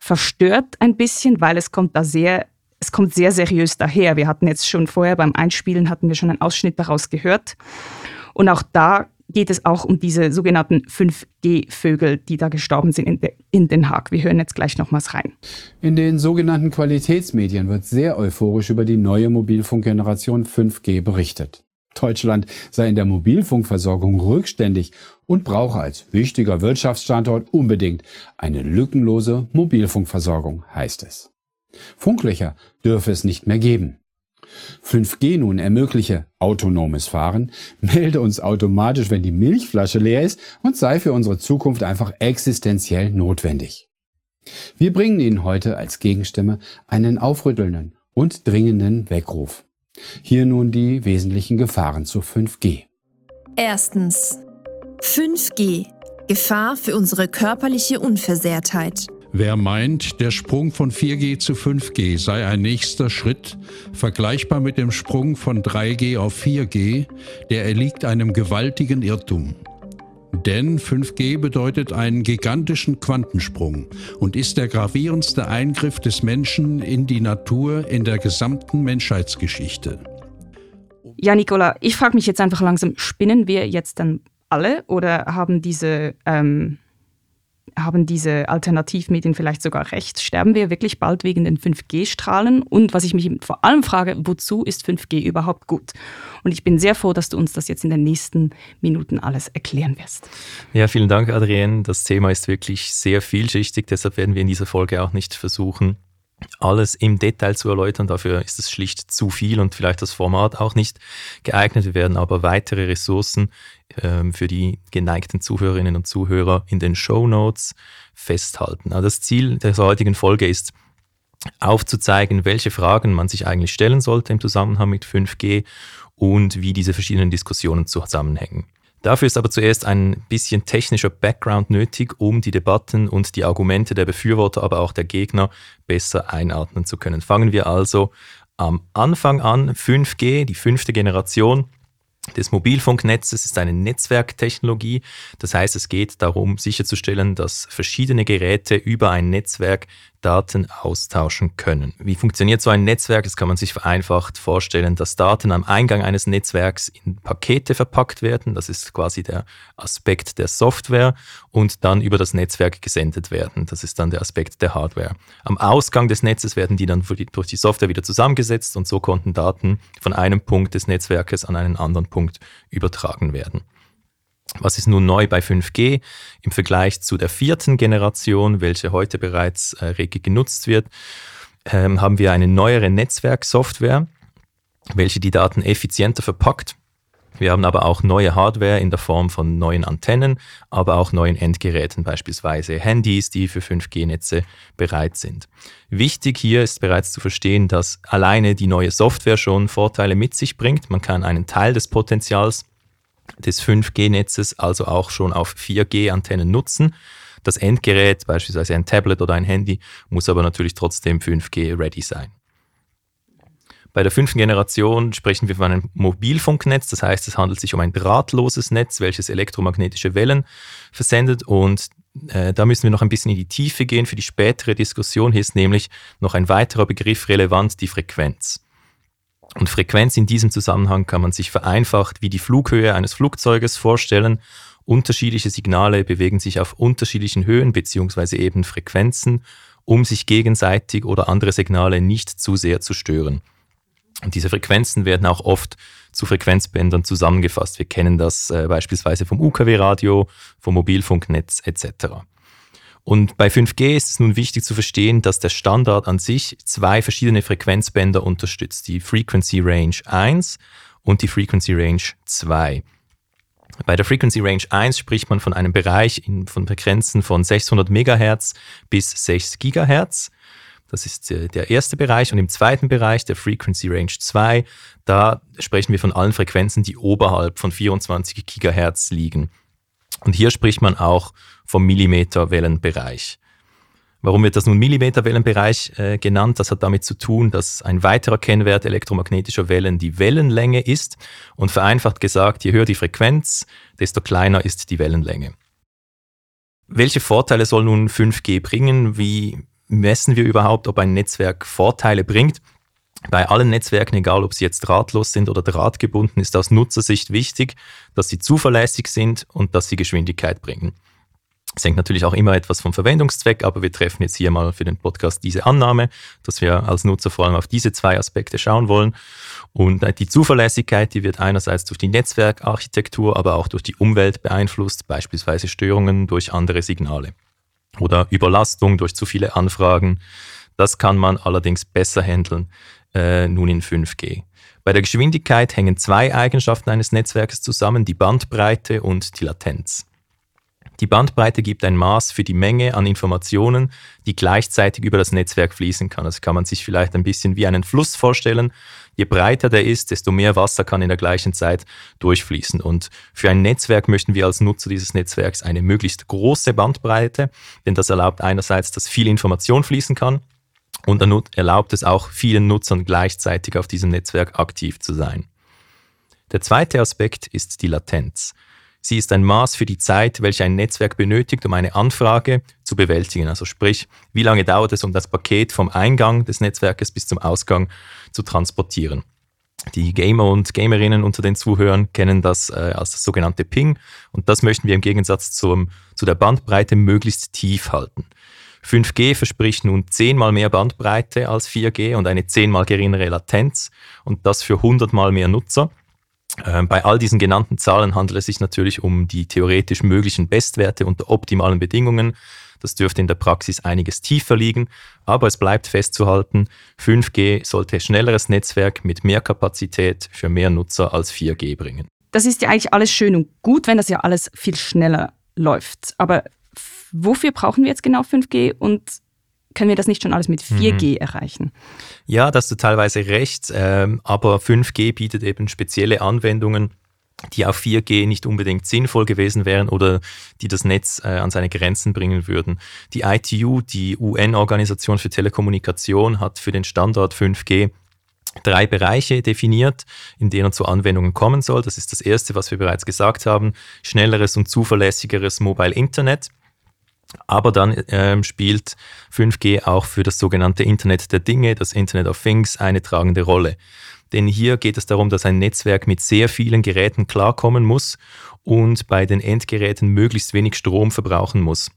verstört ein bisschen, weil es kommt da sehr, es kommt sehr seriös daher. Wir hatten jetzt schon vorher beim Einspielen hatten wir schon einen Ausschnitt daraus gehört. Und auch da geht es auch um diese sogenannten 5G-Vögel, die da gestorben sind in, in, Den Haag. Wir hören jetzt gleich nochmals rein. In den sogenannten Qualitätsmedien wird sehr euphorisch über die neue Mobilfunkgeneration 5G berichtet. Deutschland sei in der Mobilfunkversorgung rückständig und brauche als wichtiger Wirtschaftsstandort unbedingt eine lückenlose Mobilfunkversorgung, heißt es. Funklöcher dürfe es nicht mehr geben. 5G nun ermögliche autonomes Fahren, melde uns automatisch, wenn die Milchflasche leer ist und sei für unsere Zukunft einfach existenziell notwendig. Wir bringen Ihnen heute als Gegenstimme einen aufrüttelnden und dringenden Weckruf. Hier nun die wesentlichen Gefahren zu 5G. Erstens. 5G. Gefahr für unsere körperliche Unversehrtheit. Wer meint, der Sprung von 4G zu 5G sei ein nächster Schritt, vergleichbar mit dem Sprung von 3G auf 4G, der erliegt einem gewaltigen Irrtum. Denn 5G bedeutet einen gigantischen Quantensprung und ist der gravierendste Eingriff des Menschen in die Natur in der gesamten Menschheitsgeschichte. Ja, Nicola, ich frage mich jetzt einfach langsam, spinnen wir jetzt dann alle oder haben diese ähm, haben diese Alternativmedien vielleicht sogar recht? Sterben wir wirklich bald wegen den 5G-Strahlen? Und was ich mich vor allem frage, wozu ist 5G überhaupt gut? Und ich bin sehr froh, dass du uns das jetzt in den nächsten Minuten alles erklären wirst. Ja, vielen Dank, Adrienne. Das Thema ist wirklich sehr vielschichtig, deshalb werden wir in dieser Folge auch nicht versuchen, alles im Detail zu erläutern. Dafür ist es schlicht zu viel und vielleicht das Format auch nicht geeignet. Wir werden aber weitere Ressourcen ähm, für die geneigten Zuhörerinnen und Zuhörer in den Show Notes festhalten. Also das Ziel der heutigen Folge ist, aufzuzeigen, welche Fragen man sich eigentlich stellen sollte im Zusammenhang mit 5G und wie diese verschiedenen Diskussionen zusammenhängen. Dafür ist aber zuerst ein bisschen technischer Background nötig, um die Debatten und die Argumente der Befürworter, aber auch der Gegner besser einordnen zu können. Fangen wir also am Anfang an. 5G, die fünfte Generation, des Mobilfunknetzes ist eine Netzwerktechnologie. Das heißt, es geht darum, sicherzustellen, dass verschiedene Geräte über ein Netzwerk Daten austauschen können. Wie funktioniert so ein Netzwerk? Das kann man sich vereinfacht vorstellen, dass Daten am Eingang eines Netzwerks in Pakete verpackt werden. Das ist quasi der Aspekt der Software und dann über das Netzwerk gesendet werden. Das ist dann der Aspekt der Hardware. Am Ausgang des Netzes werden die dann durch die Software wieder zusammengesetzt und so konnten Daten von einem Punkt des Netzwerkes an einen anderen Punkt übertragen werden. Was ist nun neu bei 5G im Vergleich zu der vierten Generation, welche heute bereits äh, rege genutzt wird? Ähm, haben wir eine neuere Netzwerksoftware, welche die Daten effizienter verpackt. Wir haben aber auch neue Hardware in der Form von neuen Antennen, aber auch neuen Endgeräten, beispielsweise Handys, die für 5G-Netze bereit sind. Wichtig hier ist bereits zu verstehen, dass alleine die neue Software schon Vorteile mit sich bringt. Man kann einen Teil des Potenzials des 5G-Netzes also auch schon auf 4G-Antennen nutzen. Das Endgerät, beispielsweise ein Tablet oder ein Handy, muss aber natürlich trotzdem 5G-ready sein. Bei der fünften Generation sprechen wir von einem Mobilfunknetz, das heißt, es handelt sich um ein drahtloses Netz, welches elektromagnetische Wellen versendet und äh, da müssen wir noch ein bisschen in die Tiefe gehen. Für die spätere Diskussion hier ist nämlich noch ein weiterer Begriff relevant, die Frequenz. Und Frequenz in diesem Zusammenhang kann man sich vereinfacht wie die Flughöhe eines Flugzeuges vorstellen. Unterschiedliche Signale bewegen sich auf unterschiedlichen Höhen bzw. eben Frequenzen, um sich gegenseitig oder andere Signale nicht zu sehr zu stören. Und diese Frequenzen werden auch oft zu Frequenzbändern zusammengefasst. Wir kennen das äh, beispielsweise vom UKW-Radio, vom Mobilfunknetz etc. Und bei 5G ist es nun wichtig zu verstehen, dass der Standard an sich zwei verschiedene Frequenzbänder unterstützt, die Frequency Range 1 und die Frequency Range 2. Bei der Frequency Range 1 spricht man von einem Bereich in, von Frequenzen von 600 MHz bis 6 GHz. Das ist äh, der erste Bereich. Und im zweiten Bereich, der Frequency Range 2, da sprechen wir von allen Frequenzen, die oberhalb von 24 GHz liegen. Und hier spricht man auch vom Millimeterwellenbereich. Warum wird das nun Millimeterwellenbereich äh, genannt? Das hat damit zu tun, dass ein weiterer Kennwert elektromagnetischer Wellen die Wellenlänge ist. Und vereinfacht gesagt, je höher die Frequenz, desto kleiner ist die Wellenlänge. Welche Vorteile soll nun 5G bringen? Wie messen wir überhaupt, ob ein Netzwerk Vorteile bringt? Bei allen Netzwerken, egal ob sie jetzt drahtlos sind oder drahtgebunden, ist aus Nutzersicht wichtig, dass sie zuverlässig sind und dass sie Geschwindigkeit bringen. Es hängt natürlich auch immer etwas vom Verwendungszweck, aber wir treffen jetzt hier mal für den Podcast diese Annahme, dass wir als Nutzer vor allem auf diese zwei Aspekte schauen wollen. Und die Zuverlässigkeit, die wird einerseits durch die Netzwerkarchitektur, aber auch durch die Umwelt beeinflusst, beispielsweise Störungen durch andere Signale oder Überlastung durch zu viele Anfragen. Das kann man allerdings besser handeln äh, nun in 5G. Bei der Geschwindigkeit hängen zwei Eigenschaften eines Netzwerkes zusammen, die Bandbreite und die Latenz. Die Bandbreite gibt ein Maß für die Menge an Informationen, die gleichzeitig über das Netzwerk fließen kann. Das kann man sich vielleicht ein bisschen wie einen Fluss vorstellen. Je breiter der ist, desto mehr Wasser kann in der gleichen Zeit durchfließen. Und für ein Netzwerk möchten wir als Nutzer dieses Netzwerks eine möglichst große Bandbreite, denn das erlaubt einerseits, dass viel Information fließen kann und erlaubt es auch vielen Nutzern gleichzeitig auf diesem Netzwerk aktiv zu sein. Der zweite Aspekt ist die Latenz. Sie ist ein Maß für die Zeit, welche ein Netzwerk benötigt, um eine Anfrage zu bewältigen. Also sprich, wie lange dauert es, um das Paket vom Eingang des Netzwerkes bis zum Ausgang zu transportieren. Die Gamer und Gamerinnen unter den Zuhörern kennen das äh, als das sogenannte Ping und das möchten wir im Gegensatz zum, zu der Bandbreite möglichst tief halten. 5G verspricht nun zehnmal mehr Bandbreite als 4G und eine zehnmal geringere Latenz und das für hundertmal mehr Nutzer. Ähm, bei all diesen genannten Zahlen handelt es sich natürlich um die theoretisch möglichen Bestwerte unter optimalen Bedingungen. Das dürfte in der Praxis einiges tiefer liegen, aber es bleibt festzuhalten, 5G sollte schnelleres Netzwerk mit mehr Kapazität für mehr Nutzer als 4G bringen. Das ist ja eigentlich alles schön und gut, wenn das ja alles viel schneller läuft. Aber wofür brauchen wir jetzt genau 5G und können wir das nicht schon alles mit 4G mhm. erreichen? Ja, da hast du teilweise recht, ähm, aber 5G bietet eben spezielle Anwendungen, die auf 4G nicht unbedingt sinnvoll gewesen wären oder die das Netz äh, an seine Grenzen bringen würden. Die ITU, die UN-Organisation für Telekommunikation, hat für den Standort 5G drei Bereiche definiert, in denen zu Anwendungen kommen soll. Das ist das erste, was wir bereits gesagt haben, schnelleres und zuverlässigeres Mobile Internet. Aber dann ähm, spielt 5G auch für das sogenannte Internet der Dinge, das Internet of Things, eine tragende Rolle. Denn hier geht es darum, dass ein Netzwerk mit sehr vielen Geräten klarkommen muss und bei den Endgeräten möglichst wenig Strom verbrauchen muss.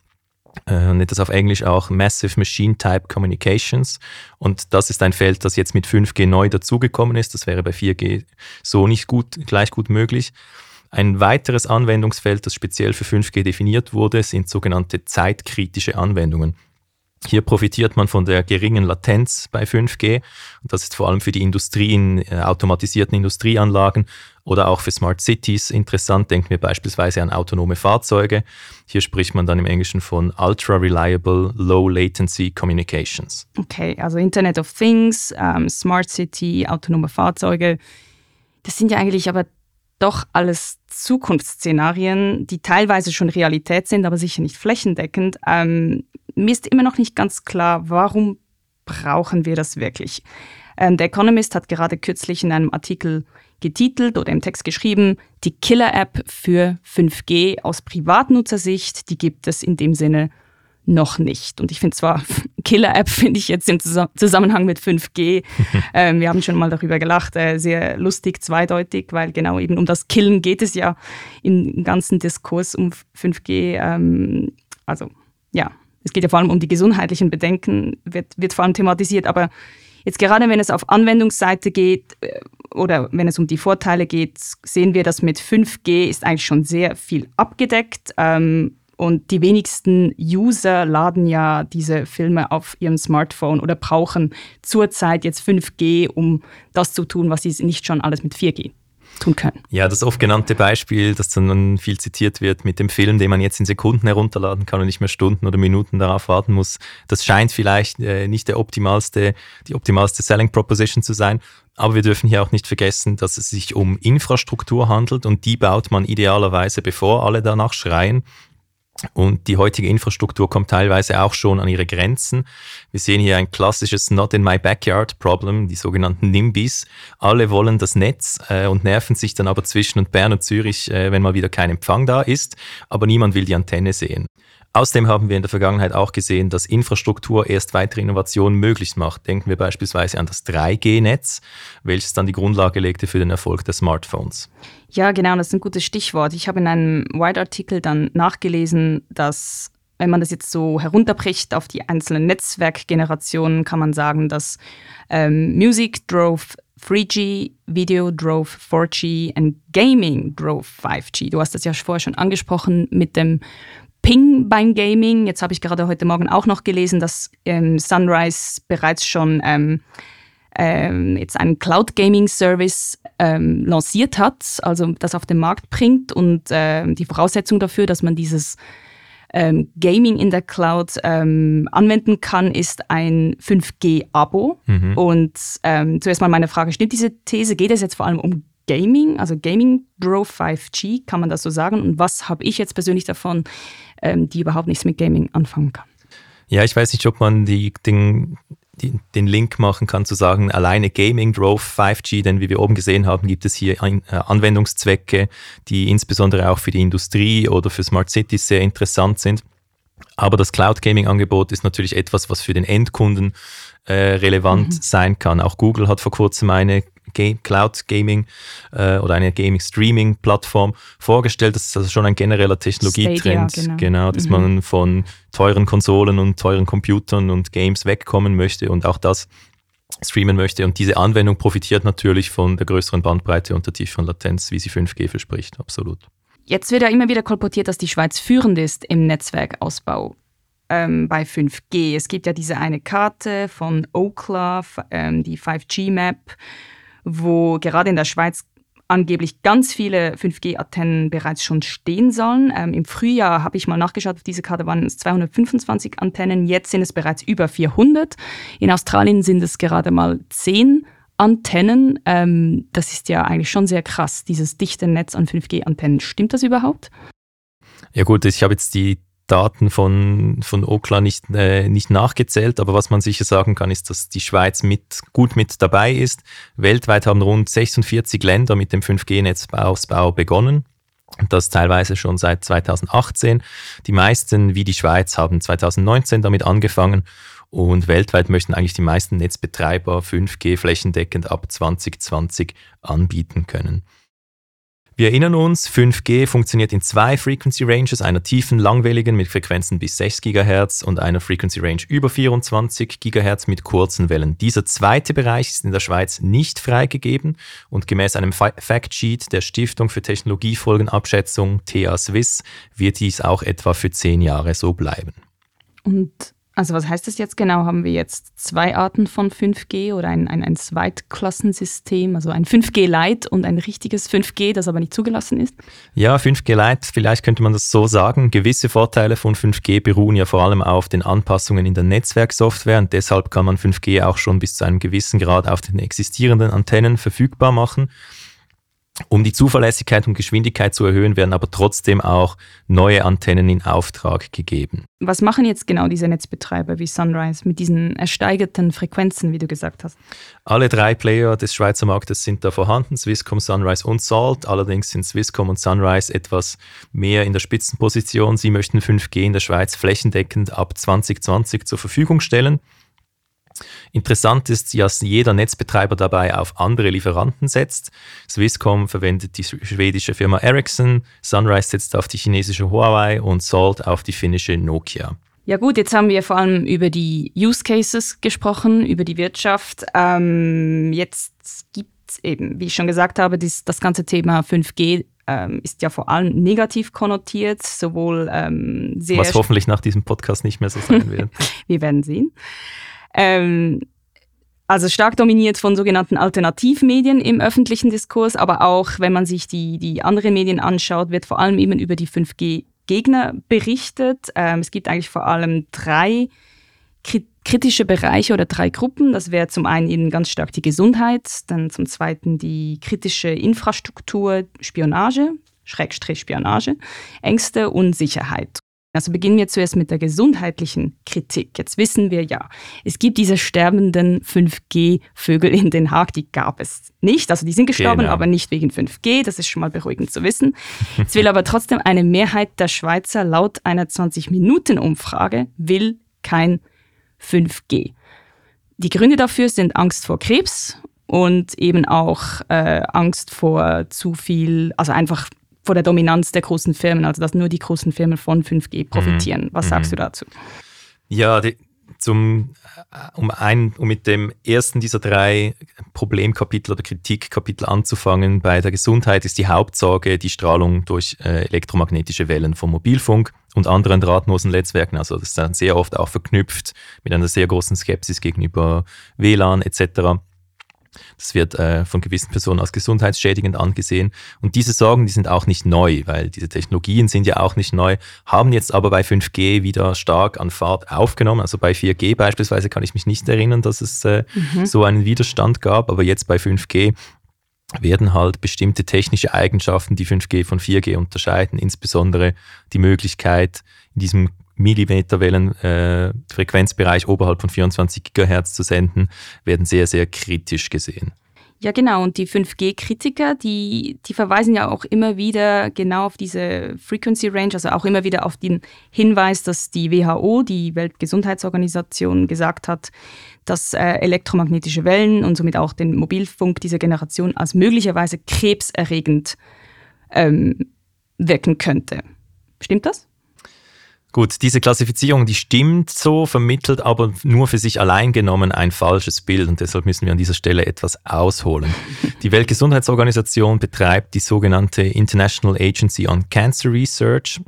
Äh, nennt das auf Englisch auch Massive Machine Type Communications. Und das ist ein Feld, das jetzt mit 5G neu dazugekommen ist. Das wäre bei 4G so nicht gut, gleich gut möglich. Ein weiteres Anwendungsfeld, das speziell für 5G definiert wurde, sind sogenannte zeitkritische Anwendungen. Hier profitiert man von der geringen Latenz bei 5G und das ist vor allem für die Industrie in äh, automatisierten Industrieanlagen oder auch für Smart Cities interessant. Denken wir beispielsweise an autonome Fahrzeuge. Hier spricht man dann im Englischen von Ultra Reliable Low Latency Communications. Okay, also Internet of Things, ähm, Smart City, autonome Fahrzeuge. Das sind ja eigentlich aber doch alles Zukunftsszenarien, die teilweise schon Realität sind, aber sicher nicht flächendeckend. Ähm, mir ist immer noch nicht ganz klar, warum brauchen wir das wirklich? Ähm, der Economist hat gerade kürzlich in einem Artikel getitelt oder im Text geschrieben, die Killer-App für 5G aus Privatnutzersicht, die gibt es in dem Sinne noch nicht. Und ich finde zwar, Killer-App finde ich jetzt im Zusammenhang mit 5G, ähm, wir haben schon mal darüber gelacht, äh, sehr lustig, zweideutig, weil genau eben um das Killen geht es ja im ganzen Diskurs um 5G. Ähm, also ja, es geht ja vor allem um die gesundheitlichen Bedenken, wird, wird vor allem thematisiert, aber jetzt gerade wenn es auf Anwendungsseite geht äh, oder wenn es um die Vorteile geht, sehen wir, dass mit 5G ist eigentlich schon sehr viel abgedeckt. Ähm, und die wenigsten User laden ja diese Filme auf ihrem Smartphone oder brauchen zurzeit jetzt 5G, um das zu tun, was sie nicht schon alles mit 4G tun können. Ja, das oft genannte Beispiel, das dann viel zitiert wird mit dem Film, den man jetzt in Sekunden herunterladen kann und nicht mehr Stunden oder Minuten darauf warten muss, das scheint vielleicht äh, nicht der optimalste, die optimalste Selling Proposition zu sein. Aber wir dürfen hier auch nicht vergessen, dass es sich um Infrastruktur handelt und die baut man idealerweise, bevor alle danach schreien. Und die heutige Infrastruktur kommt teilweise auch schon an ihre Grenzen. Wir sehen hier ein klassisches Not in my backyard Problem, die sogenannten NIMBYs. Alle wollen das Netz äh, und nerven sich dann aber zwischen Bern und Zürich, äh, wenn mal wieder kein Empfang da ist. Aber niemand will die Antenne sehen. Außerdem haben wir in der Vergangenheit auch gesehen, dass Infrastruktur erst weitere Innovationen möglich macht. Denken wir beispielsweise an das 3G-Netz, welches dann die Grundlage legte für den Erfolg der Smartphones. Ja, genau, das ist ein gutes Stichwort. Ich habe in einem White-Artikel dann nachgelesen, dass wenn man das jetzt so herunterbricht auf die einzelnen Netzwerkgenerationen, kann man sagen, dass ähm, Music drove 3G, Video drove 4G und Gaming drove 5G. Du hast das ja vorher schon angesprochen mit dem Ping beim Gaming. Jetzt habe ich gerade heute Morgen auch noch gelesen, dass ähm, Sunrise bereits schon ähm, ähm, jetzt einen Cloud Gaming Service ähm, lanciert hat, also das auf den Markt bringt und ähm, die Voraussetzung dafür, dass man dieses ähm, Gaming in der Cloud anwenden kann, ist ein 5G-Abo. Mhm. Und zuerst mal meine Frage, stimmt diese These? Geht es jetzt vor allem um Gaming, also Gaming Drove 5G, kann man das so sagen? Und was habe ich jetzt persönlich davon, ähm, die überhaupt nichts mit Gaming anfangen kann? Ja, ich weiß nicht, ob man die, den, die, den Link machen kann zu sagen, alleine Gaming drove 5G, denn wie wir oben gesehen haben, gibt es hier ein, äh, Anwendungszwecke, die insbesondere auch für die Industrie oder für Smart Cities sehr interessant sind. Aber das Cloud Gaming Angebot ist natürlich etwas, was für den Endkunden äh, relevant mhm. sein kann. Auch Google hat vor kurzem eine Game, Cloud Gaming äh, oder eine Gaming Streaming Plattform vorgestellt. Das ist also schon ein genereller Technologietrend, Stadia, genau. genau, dass mhm. man von teuren Konsolen und teuren Computern und Games wegkommen möchte und auch das streamen möchte. Und diese Anwendung profitiert natürlich von der größeren Bandbreite und der tieferen Latenz, wie sie 5G verspricht, absolut. Jetzt wird ja immer wieder kolportiert, dass die Schweiz führend ist im Netzwerkausbau ähm, bei 5G. Es gibt ja diese eine Karte von Ookla, ähm, die 5G-Map, wo gerade in der Schweiz angeblich ganz viele 5G-Antennen bereits schon stehen sollen. Ähm, Im Frühjahr habe ich mal nachgeschaut, auf dieser Karte waren es 225 Antennen, jetzt sind es bereits über 400. In Australien sind es gerade mal 10 Antennen. Ähm, das ist ja eigentlich schon sehr krass, dieses dichte Netz an 5G-Antennen. Stimmt das überhaupt? Ja gut, ich habe jetzt die Daten von, von Okla nicht, äh, nicht nachgezählt, aber was man sicher sagen kann, ist, dass die Schweiz mit, gut mit dabei ist. Weltweit haben rund 46 Länder mit dem 5G-Netzausbau begonnen. Das teilweise schon seit 2018. Die meisten, wie die Schweiz, haben 2019 damit angefangen und weltweit möchten eigentlich die meisten Netzbetreiber 5G flächendeckend ab 2020 anbieten können. Wir erinnern uns, 5G funktioniert in zwei Frequency Ranges, einer tiefen, langwelligen mit Frequenzen bis 6 GHz und einer Frequency Range über 24 GHz mit kurzen Wellen. Dieser zweite Bereich ist in der Schweiz nicht freigegeben und gemäß einem Factsheet der Stiftung für Technologiefolgenabschätzung TA Swiss wird dies auch etwa für zehn Jahre so bleiben. Und also was heißt das jetzt genau? Haben wir jetzt zwei Arten von 5G oder ein, ein, ein Zweitklassensystem, also ein 5G Lite und ein richtiges 5G, das aber nicht zugelassen ist? Ja, 5G Lite, vielleicht könnte man das so sagen. Gewisse Vorteile von 5G beruhen ja vor allem auf den Anpassungen in der Netzwerksoftware und deshalb kann man 5G auch schon bis zu einem gewissen Grad auf den existierenden Antennen verfügbar machen. Um die Zuverlässigkeit und Geschwindigkeit zu erhöhen, werden aber trotzdem auch neue Antennen in Auftrag gegeben. Was machen jetzt genau diese Netzbetreiber wie Sunrise mit diesen ersteigerten Frequenzen, wie du gesagt hast? Alle drei Player des Schweizer Marktes sind da vorhanden, Swisscom, Sunrise und Salt. Allerdings sind Swisscom und Sunrise etwas mehr in der Spitzenposition. Sie möchten 5G in der Schweiz flächendeckend ab 2020 zur Verfügung stellen. Interessant ist, dass jeder Netzbetreiber dabei auf andere Lieferanten setzt. Swisscom verwendet die schwedische Firma Ericsson, Sunrise setzt auf die chinesische Huawei und Salt auf die finnische Nokia. Ja gut, jetzt haben wir vor allem über die Use Cases gesprochen, über die Wirtschaft. Ähm, jetzt gibt es eben, wie ich schon gesagt habe, dies, das ganze Thema 5G ähm, ist ja vor allem negativ konnotiert, sowohl ähm, sehr... Was hoffentlich nach diesem Podcast nicht mehr so sein wird. wir werden sehen. Ähm, also stark dominiert von sogenannten Alternativmedien im öffentlichen Diskurs, aber auch wenn man sich die, die anderen Medien anschaut, wird vor allem eben über die 5G-Gegner berichtet. Ähm, es gibt eigentlich vor allem drei kritische Bereiche oder drei Gruppen. Das wäre zum einen eben ganz stark die Gesundheit, dann zum zweiten die kritische Infrastruktur, Spionage, Schrägstrich Spionage, Ängste und Sicherheit. Also beginnen wir zuerst mit der gesundheitlichen Kritik. Jetzt wissen wir ja, es gibt diese sterbenden 5G-Vögel in Den Haag, die gab es nicht. Also die sind gestorben, genau. aber nicht wegen 5G. Das ist schon mal beruhigend zu wissen. Jetzt will aber trotzdem eine Mehrheit der Schweizer laut einer 20-Minuten-Umfrage will kein 5G. Die Gründe dafür sind Angst vor Krebs und eben auch äh, Angst vor zu viel, also einfach vor der Dominanz der großen Firmen, also dass nur die großen Firmen von 5G profitieren. Mhm. Was sagst mhm. du dazu? Ja, die, zum, äh, um, ein, um mit dem ersten dieser drei Problemkapitel oder Kritikkapitel anzufangen, bei der Gesundheit ist die Hauptsorge die Strahlung durch äh, elektromagnetische Wellen vom Mobilfunk und anderen drahtlosen Netzwerken. Also das ist dann sehr oft auch verknüpft mit einer sehr großen Skepsis gegenüber WLAN etc. Das wird äh, von gewissen Personen als gesundheitsschädigend angesehen. Und diese Sorgen, die sind auch nicht neu, weil diese Technologien sind ja auch nicht neu, haben jetzt aber bei 5G wieder stark an Fahrt aufgenommen. Also bei 4G beispielsweise kann ich mich nicht erinnern, dass es äh, mhm. so einen Widerstand gab, aber jetzt bei 5G werden halt bestimmte technische Eigenschaften, die 5G von 4G unterscheiden, insbesondere die Möglichkeit, in diesem Millimeterwellen-Frequenzbereich äh, oberhalb von 24 GHz zu senden, werden sehr, sehr kritisch gesehen. Ja, genau. Und die 5G-Kritiker, die, die verweisen ja auch immer wieder genau auf diese Frequency Range, also auch immer wieder auf den Hinweis, dass die WHO, die Weltgesundheitsorganisation, gesagt hat, dass äh, elektromagnetische Wellen und somit auch den Mobilfunk dieser Generation als möglicherweise krebserregend ähm, wirken könnte. Stimmt das? Gut, diese Klassifizierung, die stimmt so, vermittelt aber nur für sich allein genommen ein falsches Bild und deshalb müssen wir an dieser Stelle etwas ausholen. Die Weltgesundheitsorganisation betreibt die sogenannte International Agency on Cancer Research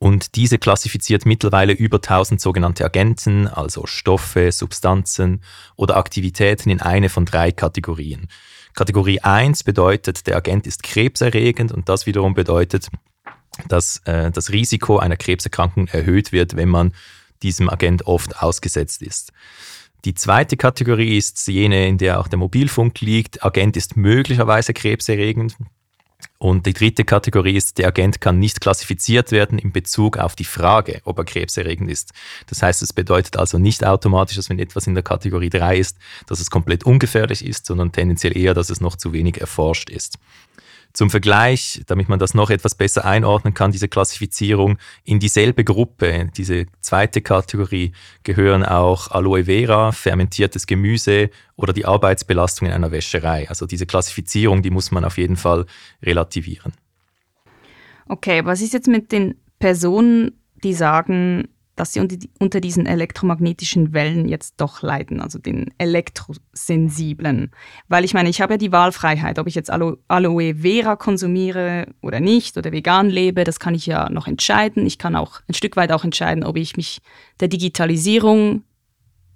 und diese klassifiziert mittlerweile über 1000 sogenannte Agenten, also Stoffe, Substanzen oder Aktivitäten in eine von drei Kategorien. Kategorie 1 bedeutet, der Agent ist krebserregend und das wiederum bedeutet, dass äh, das Risiko einer Krebserkrankung erhöht wird, wenn man diesem Agent oft ausgesetzt ist. Die zweite Kategorie ist jene, in der auch der Mobilfunk liegt. Agent ist möglicherweise krebserregend. Und die dritte Kategorie ist, der Agent kann nicht klassifiziert werden in Bezug auf die Frage, ob er krebserregend ist. Das heißt, es bedeutet also nicht automatisch, dass wenn etwas in der Kategorie 3 ist, dass es komplett ungefährlich ist, sondern tendenziell eher, dass es noch zu wenig erforscht ist. Zum Vergleich, damit man das noch etwas besser einordnen kann, diese Klassifizierung, in dieselbe Gruppe, diese zweite Kategorie, gehören auch Aloe Vera, fermentiertes Gemüse oder die Arbeitsbelastung in einer Wäscherei. Also diese Klassifizierung, die muss man auf jeden Fall relativieren. Okay, was ist jetzt mit den Personen, die sagen, dass sie unter diesen elektromagnetischen Wellen jetzt doch leiden, also den elektrosensiblen. Weil ich meine, ich habe ja die Wahlfreiheit, ob ich jetzt Alo Aloe Vera konsumiere oder nicht oder vegan lebe, das kann ich ja noch entscheiden. Ich kann auch ein Stück weit auch entscheiden, ob ich mich der Digitalisierung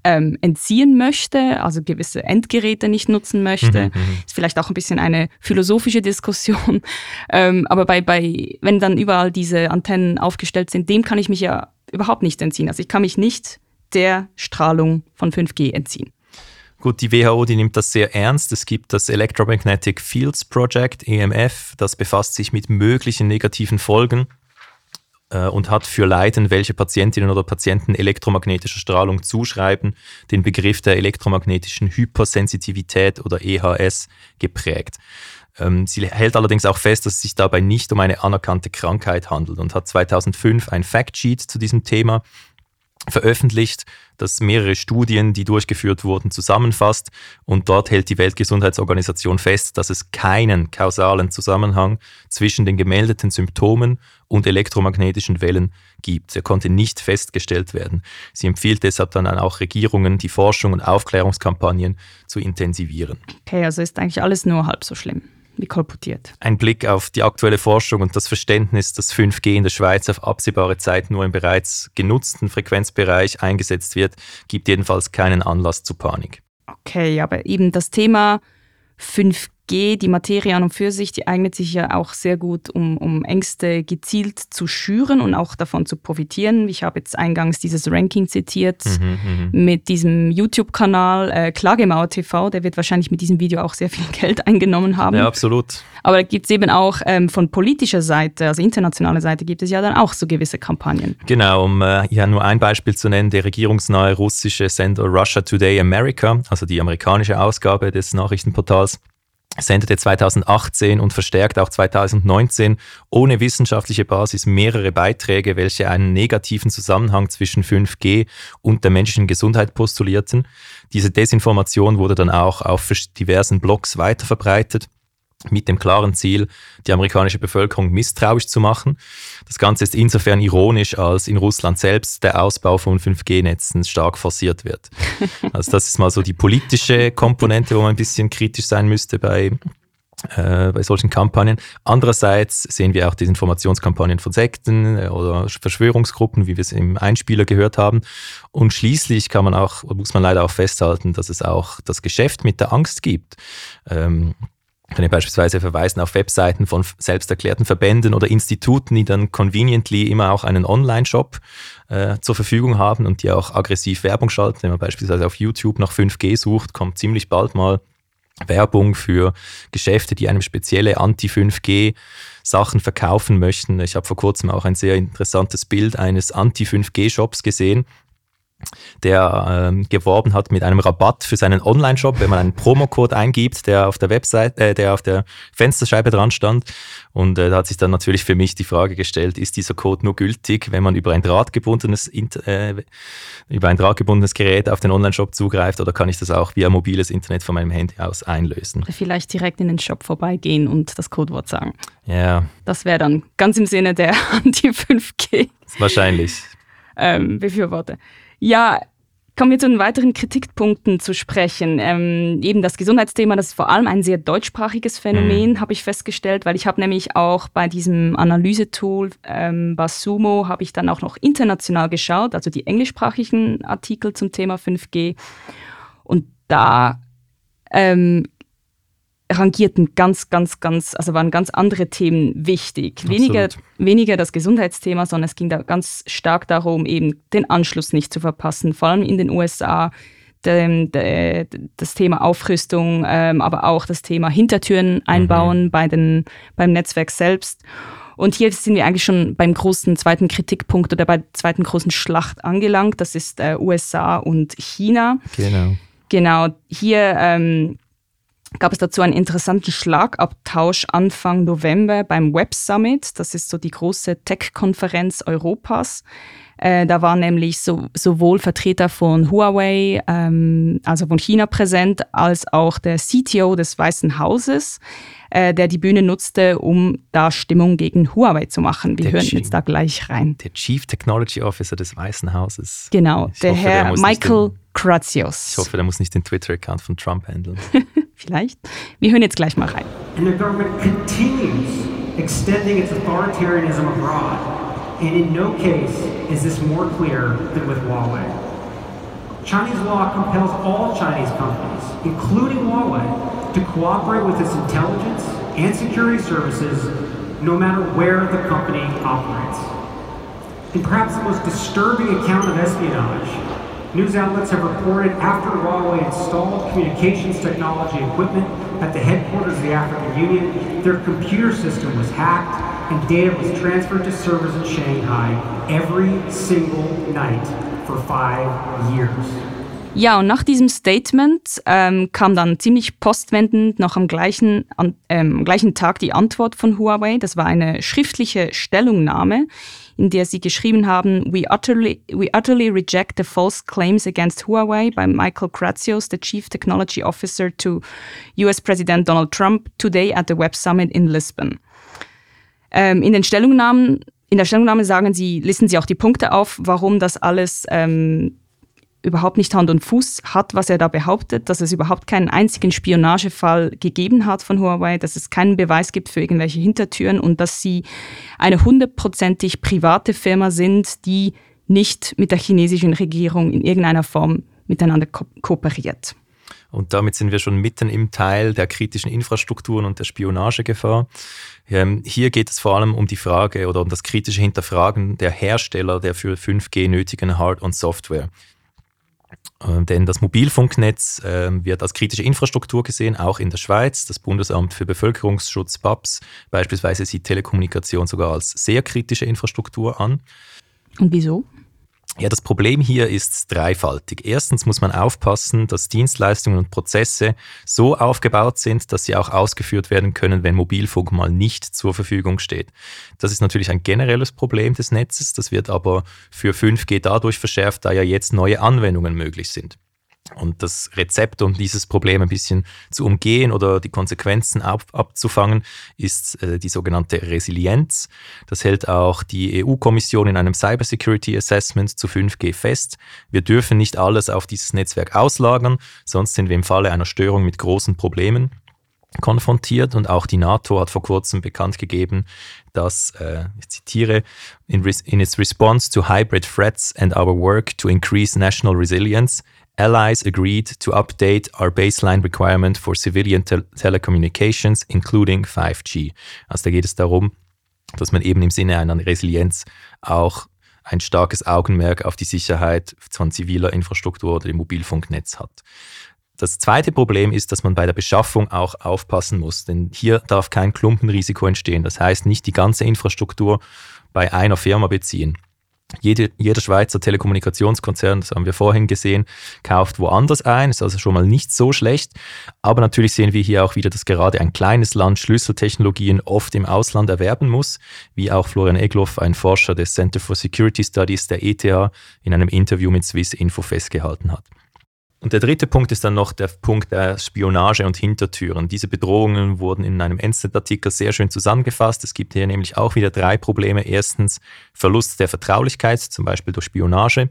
ähm, entziehen möchte, also gewisse Endgeräte nicht nutzen möchte. Mhm, mhm, ist vielleicht auch ein bisschen eine philosophische Diskussion. ähm, aber bei, bei, wenn dann überall diese Antennen aufgestellt sind, dem kann ich mich ja überhaupt nicht entziehen. Also ich kann mich nicht der Strahlung von 5G entziehen. Gut, die WHO, die nimmt das sehr ernst. Es gibt das Electromagnetic Fields Project, EMF, das befasst sich mit möglichen negativen Folgen und hat für Leiden, welche Patientinnen oder Patienten elektromagnetischer Strahlung zuschreiben, den Begriff der elektromagnetischen Hypersensitivität oder EHS geprägt. Ähm, sie hält allerdings auch fest, dass es sich dabei nicht um eine anerkannte Krankheit handelt und hat 2005 ein Factsheet zu diesem Thema veröffentlicht, das mehrere Studien, die durchgeführt wurden, zusammenfasst. Und dort hält die Weltgesundheitsorganisation fest, dass es keinen kausalen Zusammenhang zwischen den gemeldeten Symptomen und elektromagnetischen Wellen gibt. Er konnte nicht festgestellt werden. Sie empfiehlt deshalb dann auch Regierungen, die Forschung und Aufklärungskampagnen zu intensivieren. Okay, also ist eigentlich alles nur halb so schlimm wie kolportiert. Ein Blick auf die aktuelle Forschung und das Verständnis, dass 5G in der Schweiz auf absehbare Zeit nur im bereits genutzten Frequenzbereich eingesetzt wird, gibt jedenfalls keinen Anlass zu Panik. Okay, aber eben das Thema 5G 5G, die Materie an und für sich, die eignet sich ja auch sehr gut, um, um Ängste gezielt zu schüren und auch davon zu profitieren. Ich habe jetzt eingangs dieses Ranking zitiert mhm, mhm. mit diesem YouTube-Kanal äh, Klagemauer TV. Der wird wahrscheinlich mit diesem Video auch sehr viel Geld eingenommen haben. Ja, absolut. Aber da gibt es eben auch ähm, von politischer Seite, also internationaler Seite, gibt es ja dann auch so gewisse Kampagnen. Genau, um äh, ja nur ein Beispiel zu nennen, der regierungsnahe russische Sender Russia Today America, also die amerikanische Ausgabe des Nachrichtenportals, sendete 2018 und verstärkt auch 2019 ohne wissenschaftliche Basis mehrere Beiträge, welche einen negativen Zusammenhang zwischen 5G und der menschlichen Gesundheit postulierten. Diese Desinformation wurde dann auch auf diversen Blogs weiterverbreitet mit dem klaren Ziel, die amerikanische Bevölkerung misstrauisch zu machen. Das Ganze ist insofern ironisch, als in Russland selbst der Ausbau von 5G-Netzen stark forciert wird. Also das ist mal so die politische Komponente, wo man ein bisschen kritisch sein müsste bei, äh, bei solchen Kampagnen. Andererseits sehen wir auch die Informationskampagnen von Sekten äh, oder Verschwörungsgruppen, wie wir es im Einspieler gehört haben. Und schließlich kann man auch, muss man leider auch festhalten, dass es auch das Geschäft mit der Angst gibt. Ähm, ich beispielsweise verweisen auf Webseiten von selbsterklärten Verbänden oder Instituten, die dann conveniently immer auch einen Online-Shop äh, zur Verfügung haben und die auch aggressiv Werbung schalten. Wenn man beispielsweise auf YouTube nach 5G sucht, kommt ziemlich bald mal Werbung für Geschäfte, die einem spezielle Anti-5G Sachen verkaufen möchten. Ich habe vor kurzem auch ein sehr interessantes Bild eines Anti-5G-Shops gesehen, der ähm, geworben hat mit einem Rabatt für seinen Online-Shop, wenn man einen Promocode eingibt, der auf der Website, äh, der auf der Fensterscheibe dran stand. Und äh, da hat sich dann natürlich für mich die Frage gestellt, ist dieser Code nur gültig, wenn man über ein drahtgebundenes, äh, über ein drahtgebundenes Gerät auf den Online-Shop zugreift oder kann ich das auch via mobiles Internet von meinem Handy aus einlösen? Vielleicht direkt in den Shop vorbeigehen und das Codewort sagen. Ja. Das wäre dann ganz im Sinne der Anti-5G. Wahrscheinlich. Ähm, Befürworter. Ja, Kommen wir zu den weiteren Kritikpunkten zu sprechen. Ähm, eben das Gesundheitsthema, das ist vor allem ein sehr deutschsprachiges Phänomen, mhm. habe ich festgestellt, weil ich habe nämlich auch bei diesem Analysetool ähm, Basumo habe ich dann auch noch international geschaut, also die englischsprachigen Artikel zum Thema 5G. Und da ähm, rangierten ganz, ganz, ganz, also waren ganz andere Themen wichtig. Weniger, weniger das Gesundheitsthema, sondern es ging da ganz stark darum, eben den Anschluss nicht zu verpassen, vor allem in den USA. De, de, das Thema Aufrüstung, ähm, aber auch das Thema Hintertüren einbauen mhm. bei den, beim Netzwerk selbst. Und hier sind wir eigentlich schon beim großen zweiten Kritikpunkt oder bei der zweiten großen Schlacht angelangt. Das ist äh, USA und China. Genau. Genau. Hier ähm, gab es dazu einen interessanten Schlagabtausch Anfang November beim Web Summit. Das ist so die große Tech-Konferenz Europas. Äh, da waren nämlich so, sowohl Vertreter von Huawei, ähm, also von China präsent, als auch der CTO des Weißen Hauses, äh, der die Bühne nutzte, um da Stimmung gegen Huawei zu machen. Wir der hören Chief, jetzt da gleich rein. Der Chief Technology Officer des Weißen Hauses. Genau, ich der hoffe, Herr der Michael den, Kratios. Ich hoffe, der muss nicht den Twitter-Account von Trump handeln. Vielleicht. Wir hören jetzt gleich mal rein. And the government continues extending its authoritarianism abroad. And in no case is this more clear than with Huawei. Chinese law compels all Chinese companies, including Huawei, to cooperate with its intelligence and security services no matter where the company operates. And perhaps the most disturbing account of espionage News outlets have reported after Huawei installed communications technology equipment at the headquarters of the African Union, their computer system was hacked and data was transferred to servers in Shanghai every single night for five years. Ja, und nach diesem Statement ähm, kam dann ziemlich postwendend noch am gleichen, an, ähm, gleichen Tag die Antwort von Huawei. Das war eine schriftliche Stellungnahme, in der sie geschrieben haben, we utterly, we utterly reject the false claims against Huawei by Michael Kratsios, the Chief Technology Officer to US President Donald Trump, today at the Web Summit in Lisbon. Ähm, in den Stellungnahmen, in der Stellungnahme sagen sie, listen sie auch die Punkte auf, warum das alles ähm, überhaupt nicht Hand und Fuß hat, was er da behauptet, dass es überhaupt keinen einzigen Spionagefall gegeben hat von Huawei, dass es keinen Beweis gibt für irgendwelche Hintertüren und dass sie eine hundertprozentig private Firma sind, die nicht mit der chinesischen Regierung in irgendeiner Form miteinander ko kooperiert. Und damit sind wir schon mitten im Teil der kritischen Infrastrukturen und der Spionagegefahr. Ähm, hier geht es vor allem um die Frage oder um das kritische Hinterfragen der Hersteller der für 5G nötigen Hard- und Software. Äh, denn das Mobilfunknetz äh, wird als kritische Infrastruktur gesehen, auch in der Schweiz. Das Bundesamt für Bevölkerungsschutz BAPS beispielsweise sieht Telekommunikation sogar als sehr kritische Infrastruktur an. Und wieso? Ja, das Problem hier ist dreifaltig. Erstens muss man aufpassen, dass Dienstleistungen und Prozesse so aufgebaut sind, dass sie auch ausgeführt werden können, wenn Mobilfunk mal nicht zur Verfügung steht. Das ist natürlich ein generelles Problem des Netzes, das wird aber für 5G dadurch verschärft, da ja jetzt neue Anwendungen möglich sind. Und das Rezept, um dieses Problem ein bisschen zu umgehen oder die Konsequenzen ab, abzufangen, ist äh, die sogenannte Resilienz. Das hält auch die EU-Kommission in einem Cybersecurity Assessment zu 5G fest. Wir dürfen nicht alles auf dieses Netzwerk auslagern, sonst sind wir im Falle einer Störung mit großen Problemen konfrontiert und auch die NATO hat vor kurzem bekannt gegeben, dass, äh, ich zitiere, in, in its response to hybrid threats and our work to increase national resilience, allies agreed to update our baseline requirement for civilian te telecommunications, including 5G. Also da geht es darum, dass man eben im Sinne einer Resilienz auch ein starkes Augenmerk auf die Sicherheit von ziviler Infrastruktur oder dem Mobilfunknetz hat. Das zweite Problem ist, dass man bei der Beschaffung auch aufpassen muss, denn hier darf kein Klumpenrisiko entstehen. Das heißt, nicht die ganze Infrastruktur bei einer Firma beziehen. Jede, jeder Schweizer Telekommunikationskonzern, das haben wir vorhin gesehen, kauft woanders ein, ist also schon mal nicht so schlecht. Aber natürlich sehen wir hier auch wieder, dass gerade ein kleines Land Schlüsseltechnologien oft im Ausland erwerben muss, wie auch Florian Egloff, ein Forscher des Center for Security Studies der ETH, in einem Interview mit Swiss Info festgehalten hat. Und der dritte Punkt ist dann noch der Punkt der Spionage und Hintertüren. Diese Bedrohungen wurden in einem Endstate-Artikel sehr schön zusammengefasst. Es gibt hier nämlich auch wieder drei Probleme. Erstens Verlust der Vertraulichkeit, zum Beispiel durch Spionage.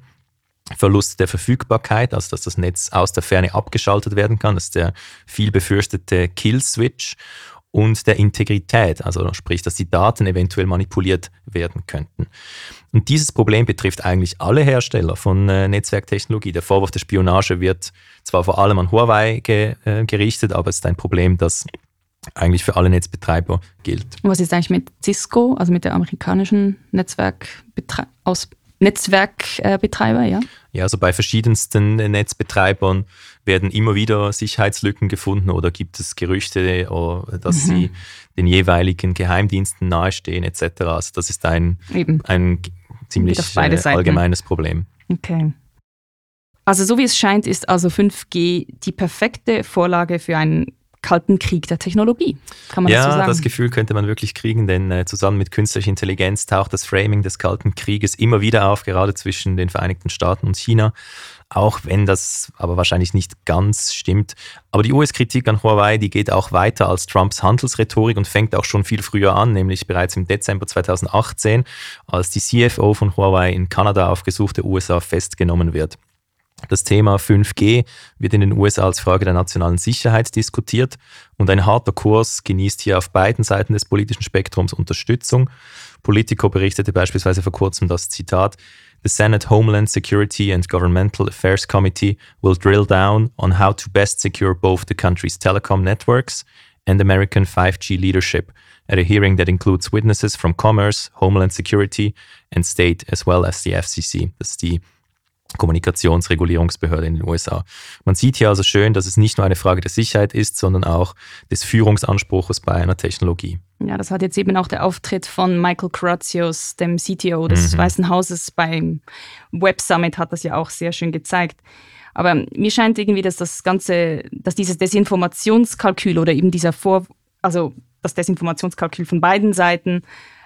Verlust der Verfügbarkeit, also dass das Netz aus der Ferne abgeschaltet werden kann. Das ist der viel befürchtete Kill-Switch und der Integrität, also sprich, dass die Daten eventuell manipuliert werden könnten. Und dieses Problem betrifft eigentlich alle Hersteller von äh, Netzwerktechnologie. Der Vorwurf der Spionage wird zwar vor allem an Huawei ge, äh, gerichtet, aber es ist ein Problem, das eigentlich für alle Netzbetreiber gilt. Was ist eigentlich mit Cisco, also mit der amerikanischen Netzwerkbetre aus Netzwerkbetreiber, ja? Ja, also bei verschiedensten Netzbetreibern werden immer wieder Sicherheitslücken gefunden oder gibt es Gerüchte, dass mhm. sie den jeweiligen Geheimdiensten nahestehen etc. Also das ist ein, ein ziemlich äh, allgemeines Problem. Okay. Also so wie es scheint, ist also 5G die perfekte Vorlage für einen Kalten Krieg der Technologie. Kann man ja, das so sagen? das Gefühl könnte man wirklich kriegen, denn äh, zusammen mit künstlicher Intelligenz taucht das Framing des Kalten Krieges immer wieder auf, gerade zwischen den Vereinigten Staaten und China. Auch wenn das aber wahrscheinlich nicht ganz stimmt. Aber die US-Kritik an Huawei, die geht auch weiter als Trumps Handelsrhetorik und fängt auch schon viel früher an, nämlich bereits im Dezember 2018, als die CFO von Huawei in Kanada auf Gesuch USA festgenommen wird. Das Thema 5G wird in den USA als Frage der nationalen Sicherheit diskutiert und ein harter Kurs genießt hier auf beiden Seiten des politischen Spektrums Unterstützung. Politico berichtete beispielsweise vor kurzem das Zitat The Senate Homeland Security and Governmental Affairs Committee will drill down on how to best secure both the country's telecom networks and American 5G leadership at a hearing that includes witnesses from Commerce, Homeland Security and State as well as the FCC. Ist die Kommunikationsregulierungsbehörde in den USA. Man sieht hier also schön, dass es nicht nur eine Frage der Sicherheit ist, sondern auch des Führungsanspruches bei einer Technologie. Ja, das hat jetzt eben auch der Auftritt von Michael Kratzios, dem CTO des mhm. Weißen Hauses beim Web Summit, hat das ja auch sehr schön gezeigt. Aber mir scheint irgendwie, dass das Ganze, dass dieses Desinformationskalkül oder eben dieser Vor, also das Desinformationskalkül von beiden Seiten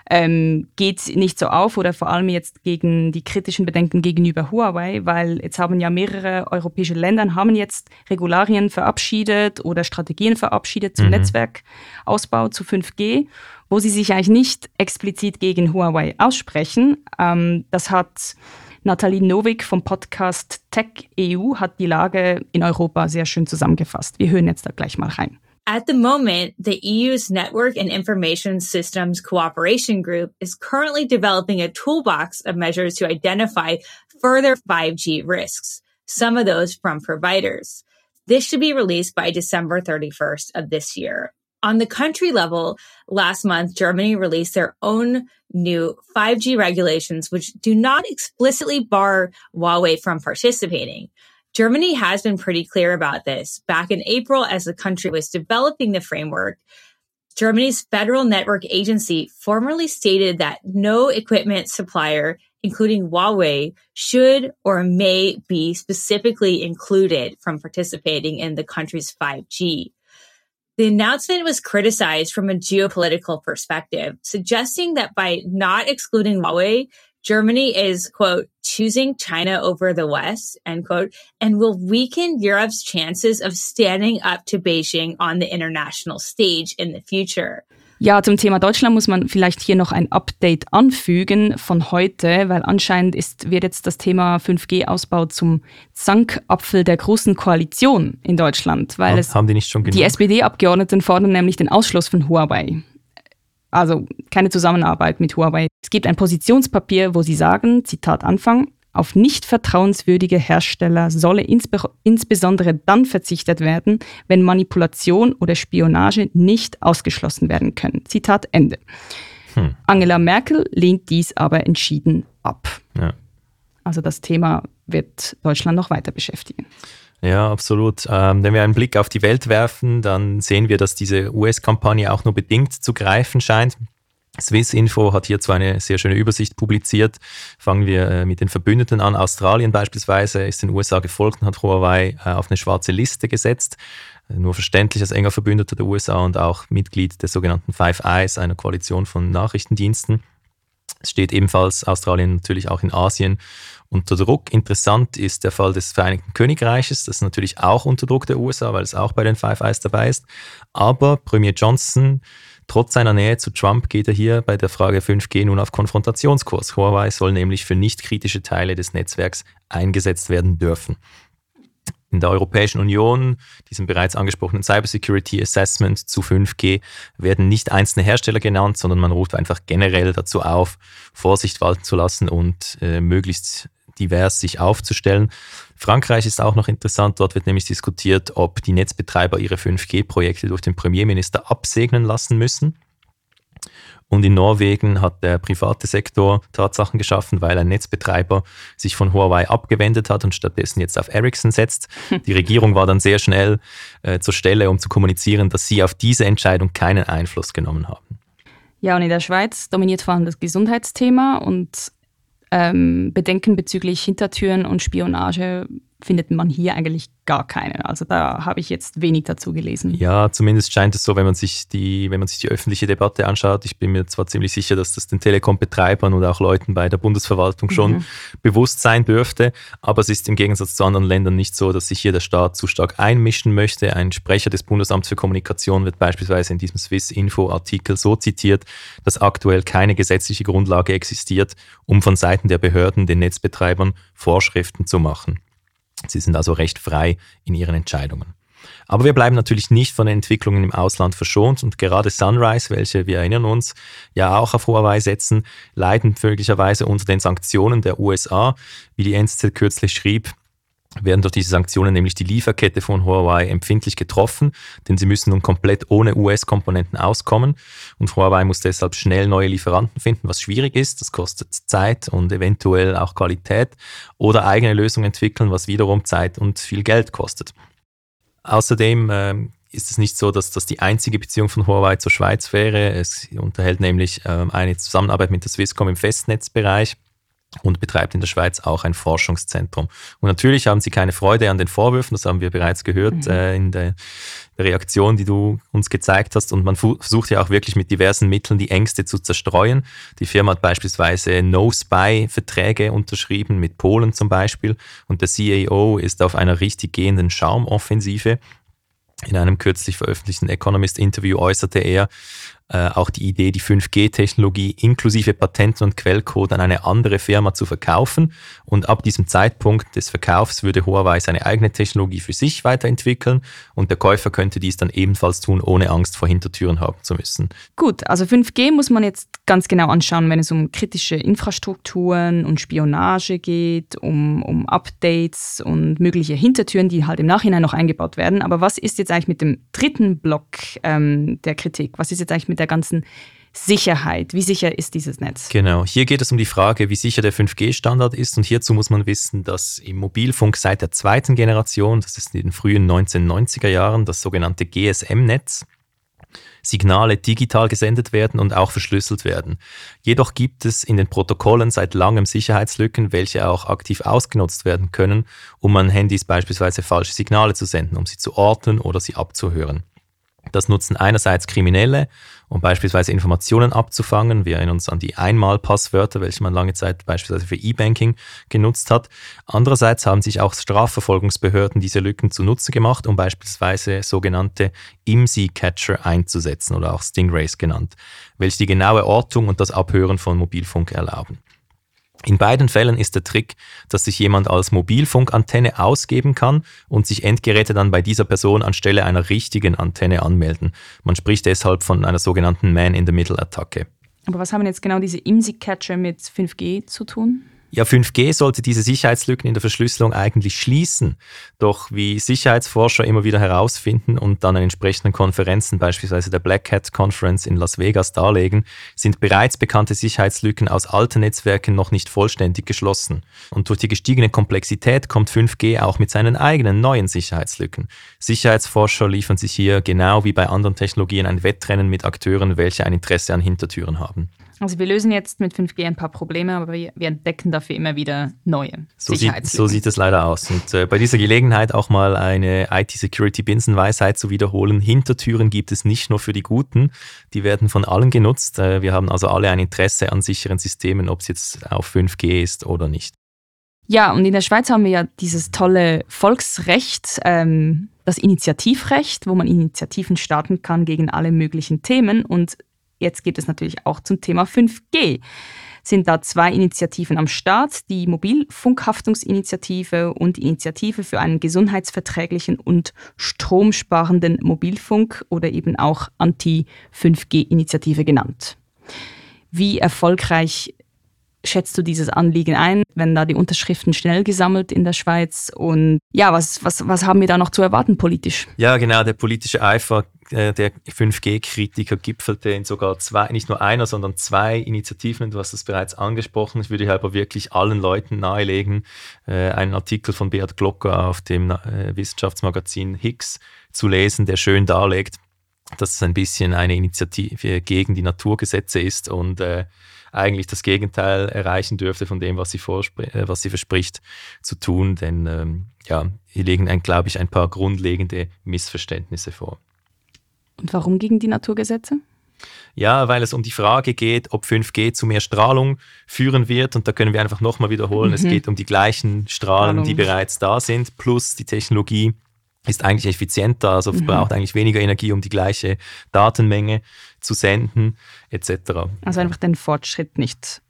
ähm, geht nicht so auf oder vor allem jetzt gegen die kritischen Bedenken gegenüber Huawei, weil jetzt haben ja mehrere europäische Länder haben jetzt Regularien verabschiedet oder Strategien verabschiedet zum mhm. Netzwerkausbau zu 5G, wo sie sich eigentlich nicht explizit gegen Huawei aussprechen. Ähm, das hat Nathalie Novik vom Podcast Tech EU hat die Lage in Europa sehr schön zusammengefasst. Wir hören jetzt da gleich mal rein. At the moment, the EU's Network and Information Systems Cooperation Group is currently developing a toolbox of measures to identify further 5G risks, some of those from providers. This should be released by December 31st of this year. On the country level, last month, Germany released their own new 5G regulations, which do not explicitly bar Huawei from participating. Germany has been pretty clear about this. Back in April, as the country was developing the framework, Germany's Federal Network Agency formally stated that no equipment supplier, including Huawei, should or may be specifically included from participating in the country's 5G. The announcement was criticized from a geopolitical perspective, suggesting that by not excluding Huawei, Germany is, quote, choosing China over the West, end quote, and will weaken Europe's chances of standing up to Beijing on the international stage in the future. Ja, zum Thema Deutschland muss man vielleicht hier noch ein Update anfügen von heute, weil anscheinend ist, wird jetzt das Thema 5G-Ausbau zum Zankapfel der großen Koalition in Deutschland. Weil es, haben die nicht schon genug? Die SPD-Abgeordneten fordern nämlich den Ausschluss von Huawei. Also keine Zusammenarbeit mit Huawei. Es gibt ein Positionspapier, wo sie sagen, Zitat Anfang, auf nicht vertrauenswürdige Hersteller solle insbe insbesondere dann verzichtet werden, wenn Manipulation oder Spionage nicht ausgeschlossen werden können. Zitat Ende. Hm. Angela Merkel lehnt dies aber entschieden ab. Ja. Also das Thema wird Deutschland noch weiter beschäftigen. Ja, absolut. Ähm, wenn wir einen Blick auf die Welt werfen, dann sehen wir, dass diese US-Kampagne auch nur bedingt zu greifen scheint. Swiss Info hat hierzu eine sehr schöne Übersicht publiziert. Fangen wir äh, mit den Verbündeten an. Australien beispielsweise ist den USA gefolgt und hat Huawei äh, auf eine schwarze Liste gesetzt. Äh, Nur verständlich als enger Verbündeter der USA und auch Mitglied der sogenannten Five Eyes, einer Koalition von Nachrichtendiensten. Es steht ebenfalls Australien natürlich auch in Asien unter Druck. Interessant ist der Fall des Vereinigten Königreiches. Das ist natürlich auch unter Druck der USA, weil es auch bei den Five Eyes dabei ist. Aber Premier Johnson, trotz seiner Nähe zu Trump, geht er hier bei der Frage 5G nun auf Konfrontationskurs. Huawei soll nämlich für nicht kritische Teile des Netzwerks eingesetzt werden dürfen. In der Europäischen Union, diesem bereits angesprochenen Cybersecurity Assessment zu 5G, werden nicht einzelne Hersteller genannt, sondern man ruft einfach generell dazu auf, Vorsicht walten zu lassen und äh, möglichst divers sich aufzustellen. Frankreich ist auch noch interessant. Dort wird nämlich diskutiert, ob die Netzbetreiber ihre 5G-Projekte durch den Premierminister absegnen lassen müssen. Und in Norwegen hat der private Sektor Tatsachen geschaffen, weil ein Netzbetreiber sich von Huawei abgewendet hat und stattdessen jetzt auf Ericsson setzt. Die Regierung war dann sehr schnell äh, zur Stelle, um zu kommunizieren, dass sie auf diese Entscheidung keinen Einfluss genommen haben. Ja, und in der Schweiz dominiert vor allem das Gesundheitsthema und ähm, Bedenken bezüglich Hintertüren und Spionage findet man hier eigentlich gar keine. Also da habe ich jetzt wenig dazu gelesen. Ja, zumindest scheint es so, wenn man sich die, wenn man sich die öffentliche Debatte anschaut. Ich bin mir zwar ziemlich sicher, dass das den Telekom-Betreibern und auch Leuten bei der Bundesverwaltung schon Mhm. bewusst sein dürfte, aber es ist im Gegensatz zu anderen Ländern nicht so, dass sich hier der Staat zu stark einmischen möchte. Ein Sprecher des Bundesamts für Kommunikation wird beispielsweise in diesem Swiss Info-Artikel so zitiert, dass aktuell keine gesetzliche Grundlage existiert, um von Seiten der Behörden den Netzbetreibern Vorschriften zu machen. Sie sind also recht frei in ihren Entscheidungen. Aber wir bleiben natürlich nicht von den Entwicklungen im Ausland verschont und gerade Sunrise, welche wir erinnern uns, ja auch auf Huawei setzen, leiden möglicherweise unter den Sanktionen der USA. Wie die NZZ kürzlich schrieb, werden durch diese Sanktionen nämlich die Lieferkette von Huawei empfindlich getroffen, denn sie müssen nun komplett ohne US-Komponenten auskommen und Huawei muss deshalb schnell neue Lieferanten finden, was schwierig ist. Das kostet Zeit und eventuell auch Qualität oder eigene Lösungen entwickeln, was wiederum Zeit und viel Geld kostet. Außerdem ähm, ist es nicht so, dass das die einzige Beziehung von Huawei zur Schweiz wäre. Es unterhält nämlich ähm, eine Zusammenarbeit mit der Swisscom im Festnetzbereich und betreibt in der Schweiz auch ein Forschungszentrum. Und natürlich haben sie keine Freude an den Vorwürfen, das haben wir bereits gehört Mhm. äh, in der, Reaktion, die du uns gezeigt hast. Und man versucht ja auch wirklich mit diversen Mitteln die Ängste zu zerstreuen. Die Firma hat beispielsweise No-Spy-Verträge unterschrieben, mit Polen zum Beispiel. Und der CAO ist auf einer richtig gehenden Charmoffensive. In einem kürzlich veröffentlichten Economist-Interview äußerte er, äh, auch die Idee, die 5G-Technologie inklusive Patenten und Quellcode an eine andere Firma zu verkaufen. Und ab diesem Zeitpunkt des Verkaufs würde Huawei seine eigene Technologie für sich weiterentwickeln und der Käufer könnte dies dann ebenfalls tun, ohne Angst vor Hintertüren haben zu müssen. Gut, also 5G muss man jetzt ganz genau anschauen, wenn es um kritische Infrastrukturen und Spionage geht, um, um Updates und mögliche Hintertüren, die halt im Nachhinein noch eingebaut werden. Aber was ist jetzt eigentlich mit dem dritten Block ähm, der Kritik? Was ist jetzt eigentlich mit der ganzen Sicherheit. Wie sicher ist dieses Netz? Genau, hier geht es um die Frage, wie sicher der 5G-Standard ist. Und hierzu muss man wissen, dass im Mobilfunk seit der zweiten Generation, das ist in den frühen 1990er Jahren, das sogenannte GSM-Netz, Signale digital gesendet werden und auch verschlüsselt werden. Jedoch gibt es in den Protokollen seit langem Sicherheitslücken, welche auch aktiv ausgenutzt werden können, um an Handys beispielsweise falsche Signale zu senden, um sie zu orten oder sie abzuhören. Das nutzen einerseits Kriminelle, um beispielsweise Informationen abzufangen. Wir erinnern uns an die Einmalpasswörter, welche man lange Zeit beispielsweise für E-Banking genutzt hat. Andererseits haben sich auch Strafverfolgungsbehörden diese Lücken zunutze gemacht, um beispielsweise sogenannte IMSI-Catcher einzusetzen oder auch Stingrays genannt, welche die genaue Ortung und das Abhören von Mobilfunk erlauben. In beiden Fällen ist der Trick, dass sich jemand als Mobilfunkantenne ausgeben kann und sich Endgeräte dann bei dieser Person anstelle einer richtigen Antenne anmelden. Man spricht deshalb von einer sogenannten Man-in-the-Middle-Attacke. Aber was haben jetzt genau diese IMSI-Catcher mit 5G zu tun? Ja, 5G sollte diese Sicherheitslücken in der Verschlüsselung eigentlich schließen. Doch wie Sicherheitsforscher immer wieder herausfinden und dann an entsprechenden Konferenzen, beispielsweise der Black Hat Conference in Las Vegas, darlegen, sind bereits bekannte Sicherheitslücken aus alten Netzwerken noch nicht vollständig geschlossen. Und durch die gestiegene Komplexität kommt 5G auch mit seinen eigenen neuen Sicherheitslücken. Sicherheitsforscher liefern sich hier genau wie bei anderen Technologien ein Wettrennen mit Akteuren, welche ein Interesse an Hintertüren haben. Also wir lösen jetzt mit 5G ein paar Probleme, aber wir, wir entdecken dafür immer wieder neue so sieht, so sieht es leider aus. Und äh, bei dieser Gelegenheit auch mal eine IT-Security-Binsenweisheit zu wiederholen. Hintertüren gibt es nicht nur für die Guten, die werden von allen genutzt. Äh, wir haben also alle ein Interesse an sicheren Systemen, ob es jetzt auf 5G ist oder nicht. Ja, und in der Schweiz haben wir ja dieses tolle Volksrecht, ähm, das Initiativrecht, wo man Initiativen starten kann gegen alle möglichen Themen. Und Jetzt geht es natürlich auch zum Thema 5G. Sind da zwei Initiativen am Start, die Mobilfunkhaftungsinitiative und die Initiative für einen gesundheitsverträglichen und stromsparenden Mobilfunk oder eben auch Anti-5G-Initiative genannt. Wie erfolgreich schätzt du dieses Anliegen ein, wenn da die Unterschriften schnell gesammelt in der Schweiz? Und ja, was, was, was haben wir da noch zu erwarten politisch? Ja, genau, der politische Eifer äh, der 5G-Kritiker gipfelte in sogar zwei, nicht nur einer, sondern zwei Initiativen. Du hast es bereits angesprochen. Ich würde aber wirklich allen Leuten nahelegen, äh, einen Artikel von Beat Glocker auf dem äh, Wissenschaftsmagazin Higgs zu lesen, der schön darlegt, dass es ein bisschen eine Initiative gegen die Naturgesetze ist und äh, eigentlich das Gegenteil erreichen dürfte von dem, was sie, äh, was sie verspricht zu tun. Denn ähm, ja, hier liegen, glaube ich, ein paar grundlegende Missverständnisse vor. Und warum gegen die Naturgesetze? Ja, weil es um die Frage geht, ob 5G zu mehr Strahlung führen wird. Und da können wir einfach nochmal wiederholen, mhm. es geht um die gleichen Strahlen, Strahlung. die bereits da sind, plus die Technologie ist eigentlich effizienter, also mhm. braucht eigentlich weniger Energie, um die gleiche Datenmenge zu senden, etc. Also einfach den Fortschritt nicht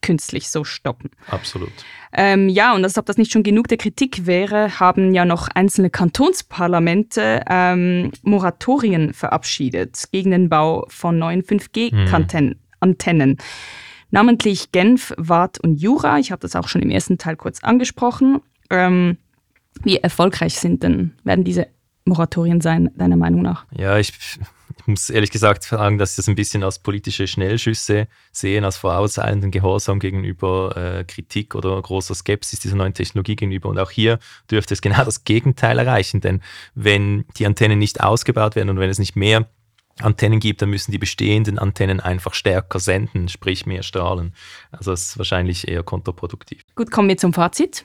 künstlich so stoppen. Absolut. Ähm, ja, und als ob das nicht schon genug der Kritik wäre, haben ja noch einzelne Kantonsparlamente ähm, Moratorien verabschiedet gegen den Bau von neuen 5G-Antennen. Mhm. Namentlich Genf, Waadt und Jura. Ich habe das auch schon im ersten Teil kurz angesprochen. Ähm, wie erfolgreich sind denn, werden diese Moratorien sein, deiner Meinung nach? Ja, ich ich muss ehrlich gesagt sagen, dass ich das ein bisschen als politische Schnellschüsse sehen, als vorauseilenden Gehorsam gegenüber äh, Kritik oder großer Skepsis dieser neuen Technologie gegenüber. Und auch hier dürfte es genau das Gegenteil erreichen, denn wenn die Antennen nicht ausgebaut werden und wenn es nicht mehr Antennen gibt, dann müssen die bestehenden Antennen einfach stärker senden, sprich mehr strahlen. Also das ist wahrscheinlich eher kontraproduktiv. Gut, kommen wir zum Fazit.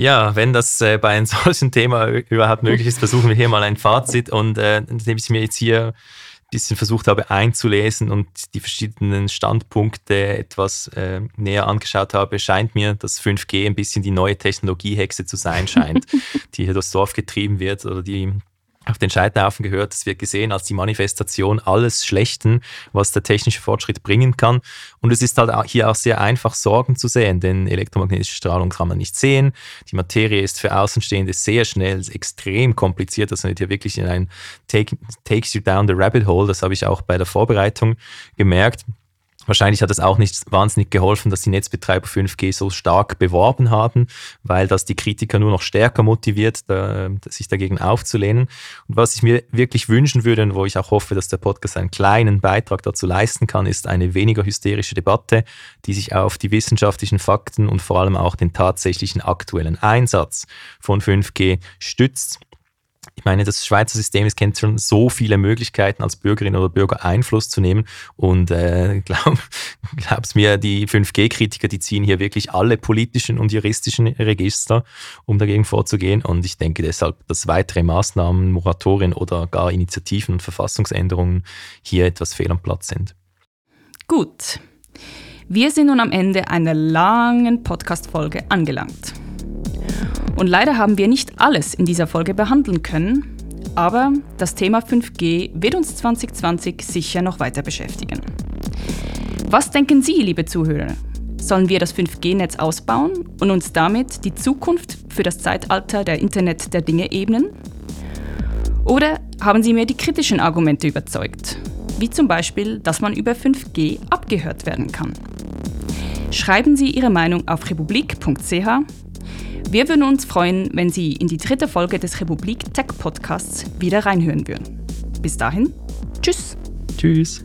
Ja, wenn das äh, bei einem solchen Thema überhaupt möglich ist, versuchen wir hier mal ein Fazit. Und äh, indem ich mir jetzt hier ein bisschen versucht habe einzulesen und die verschiedenen Standpunkte etwas äh, näher angeschaut habe, scheint mir, dass 5G ein bisschen die neue Technologiehexe zu sein scheint, die hier durchs Dorf getrieben wird oder die auf den Scheiterhaufen gehört. Es wird gesehen als die Manifestation alles Schlechten, was der technische Fortschritt bringen kann. Und es ist halt hier auch sehr einfach, Sorgen zu sehen, denn elektromagnetische Strahlung kann man nicht sehen. Die Materie ist für Außenstehende sehr schnell, extrem kompliziert. Das ist hier wirklich in ein Take, Takes you down the rabbit hole. Das habe ich auch bei der Vorbereitung gemerkt. Wahrscheinlich hat es auch nicht wahnsinnig geholfen, dass die Netzbetreiber 5G so stark beworben haben, weil das die Kritiker nur noch stärker motiviert, da, sich dagegen aufzulehnen. Und was ich mir wirklich wünschen würde und wo ich auch hoffe, dass der Podcast einen kleinen Beitrag dazu leisten kann, ist eine weniger hysterische Debatte, die sich auf die wissenschaftlichen Fakten und vor allem auch den tatsächlichen aktuellen Einsatz von 5G stützt ich meine, das Schweizer System es kennt schon so viele Möglichkeiten, als Bürgerin oder Bürger Einfluss zu nehmen. Und äh, glaub, glaub's mir, die 5G-Kritiker, die ziehen hier wirklich alle politischen und juristischen Register, um dagegen vorzugehen. Und ich denke deshalb, dass weitere Maßnahmen, Moratorien oder gar Initiativen und Verfassungsänderungen hier etwas fehl am Platz sind. Gut. Wir sind nun am Ende einer langen Podcast-Folge angelangt. Und leider haben wir nicht alles in dieser Folge behandeln können, aber das Thema 5G wird uns 2020 sicher noch weiter beschäftigen. Was denken Sie, liebe Zuhörer? Sollen wir das 5G-Netz ausbauen und uns damit die Zukunft für das Zeitalter der Internet der Dinge ebnen? Oder haben Sie mir die kritischen Argumente überzeugt, wie zum Beispiel, dass man über 5G abgehört werden kann? Schreiben Sie Ihre Meinung auf republik.ch wir würden uns freuen, wenn Sie in die dritte Folge des Republik Tech Podcasts wieder reinhören würden. Bis dahin, tschüss. Tschüss.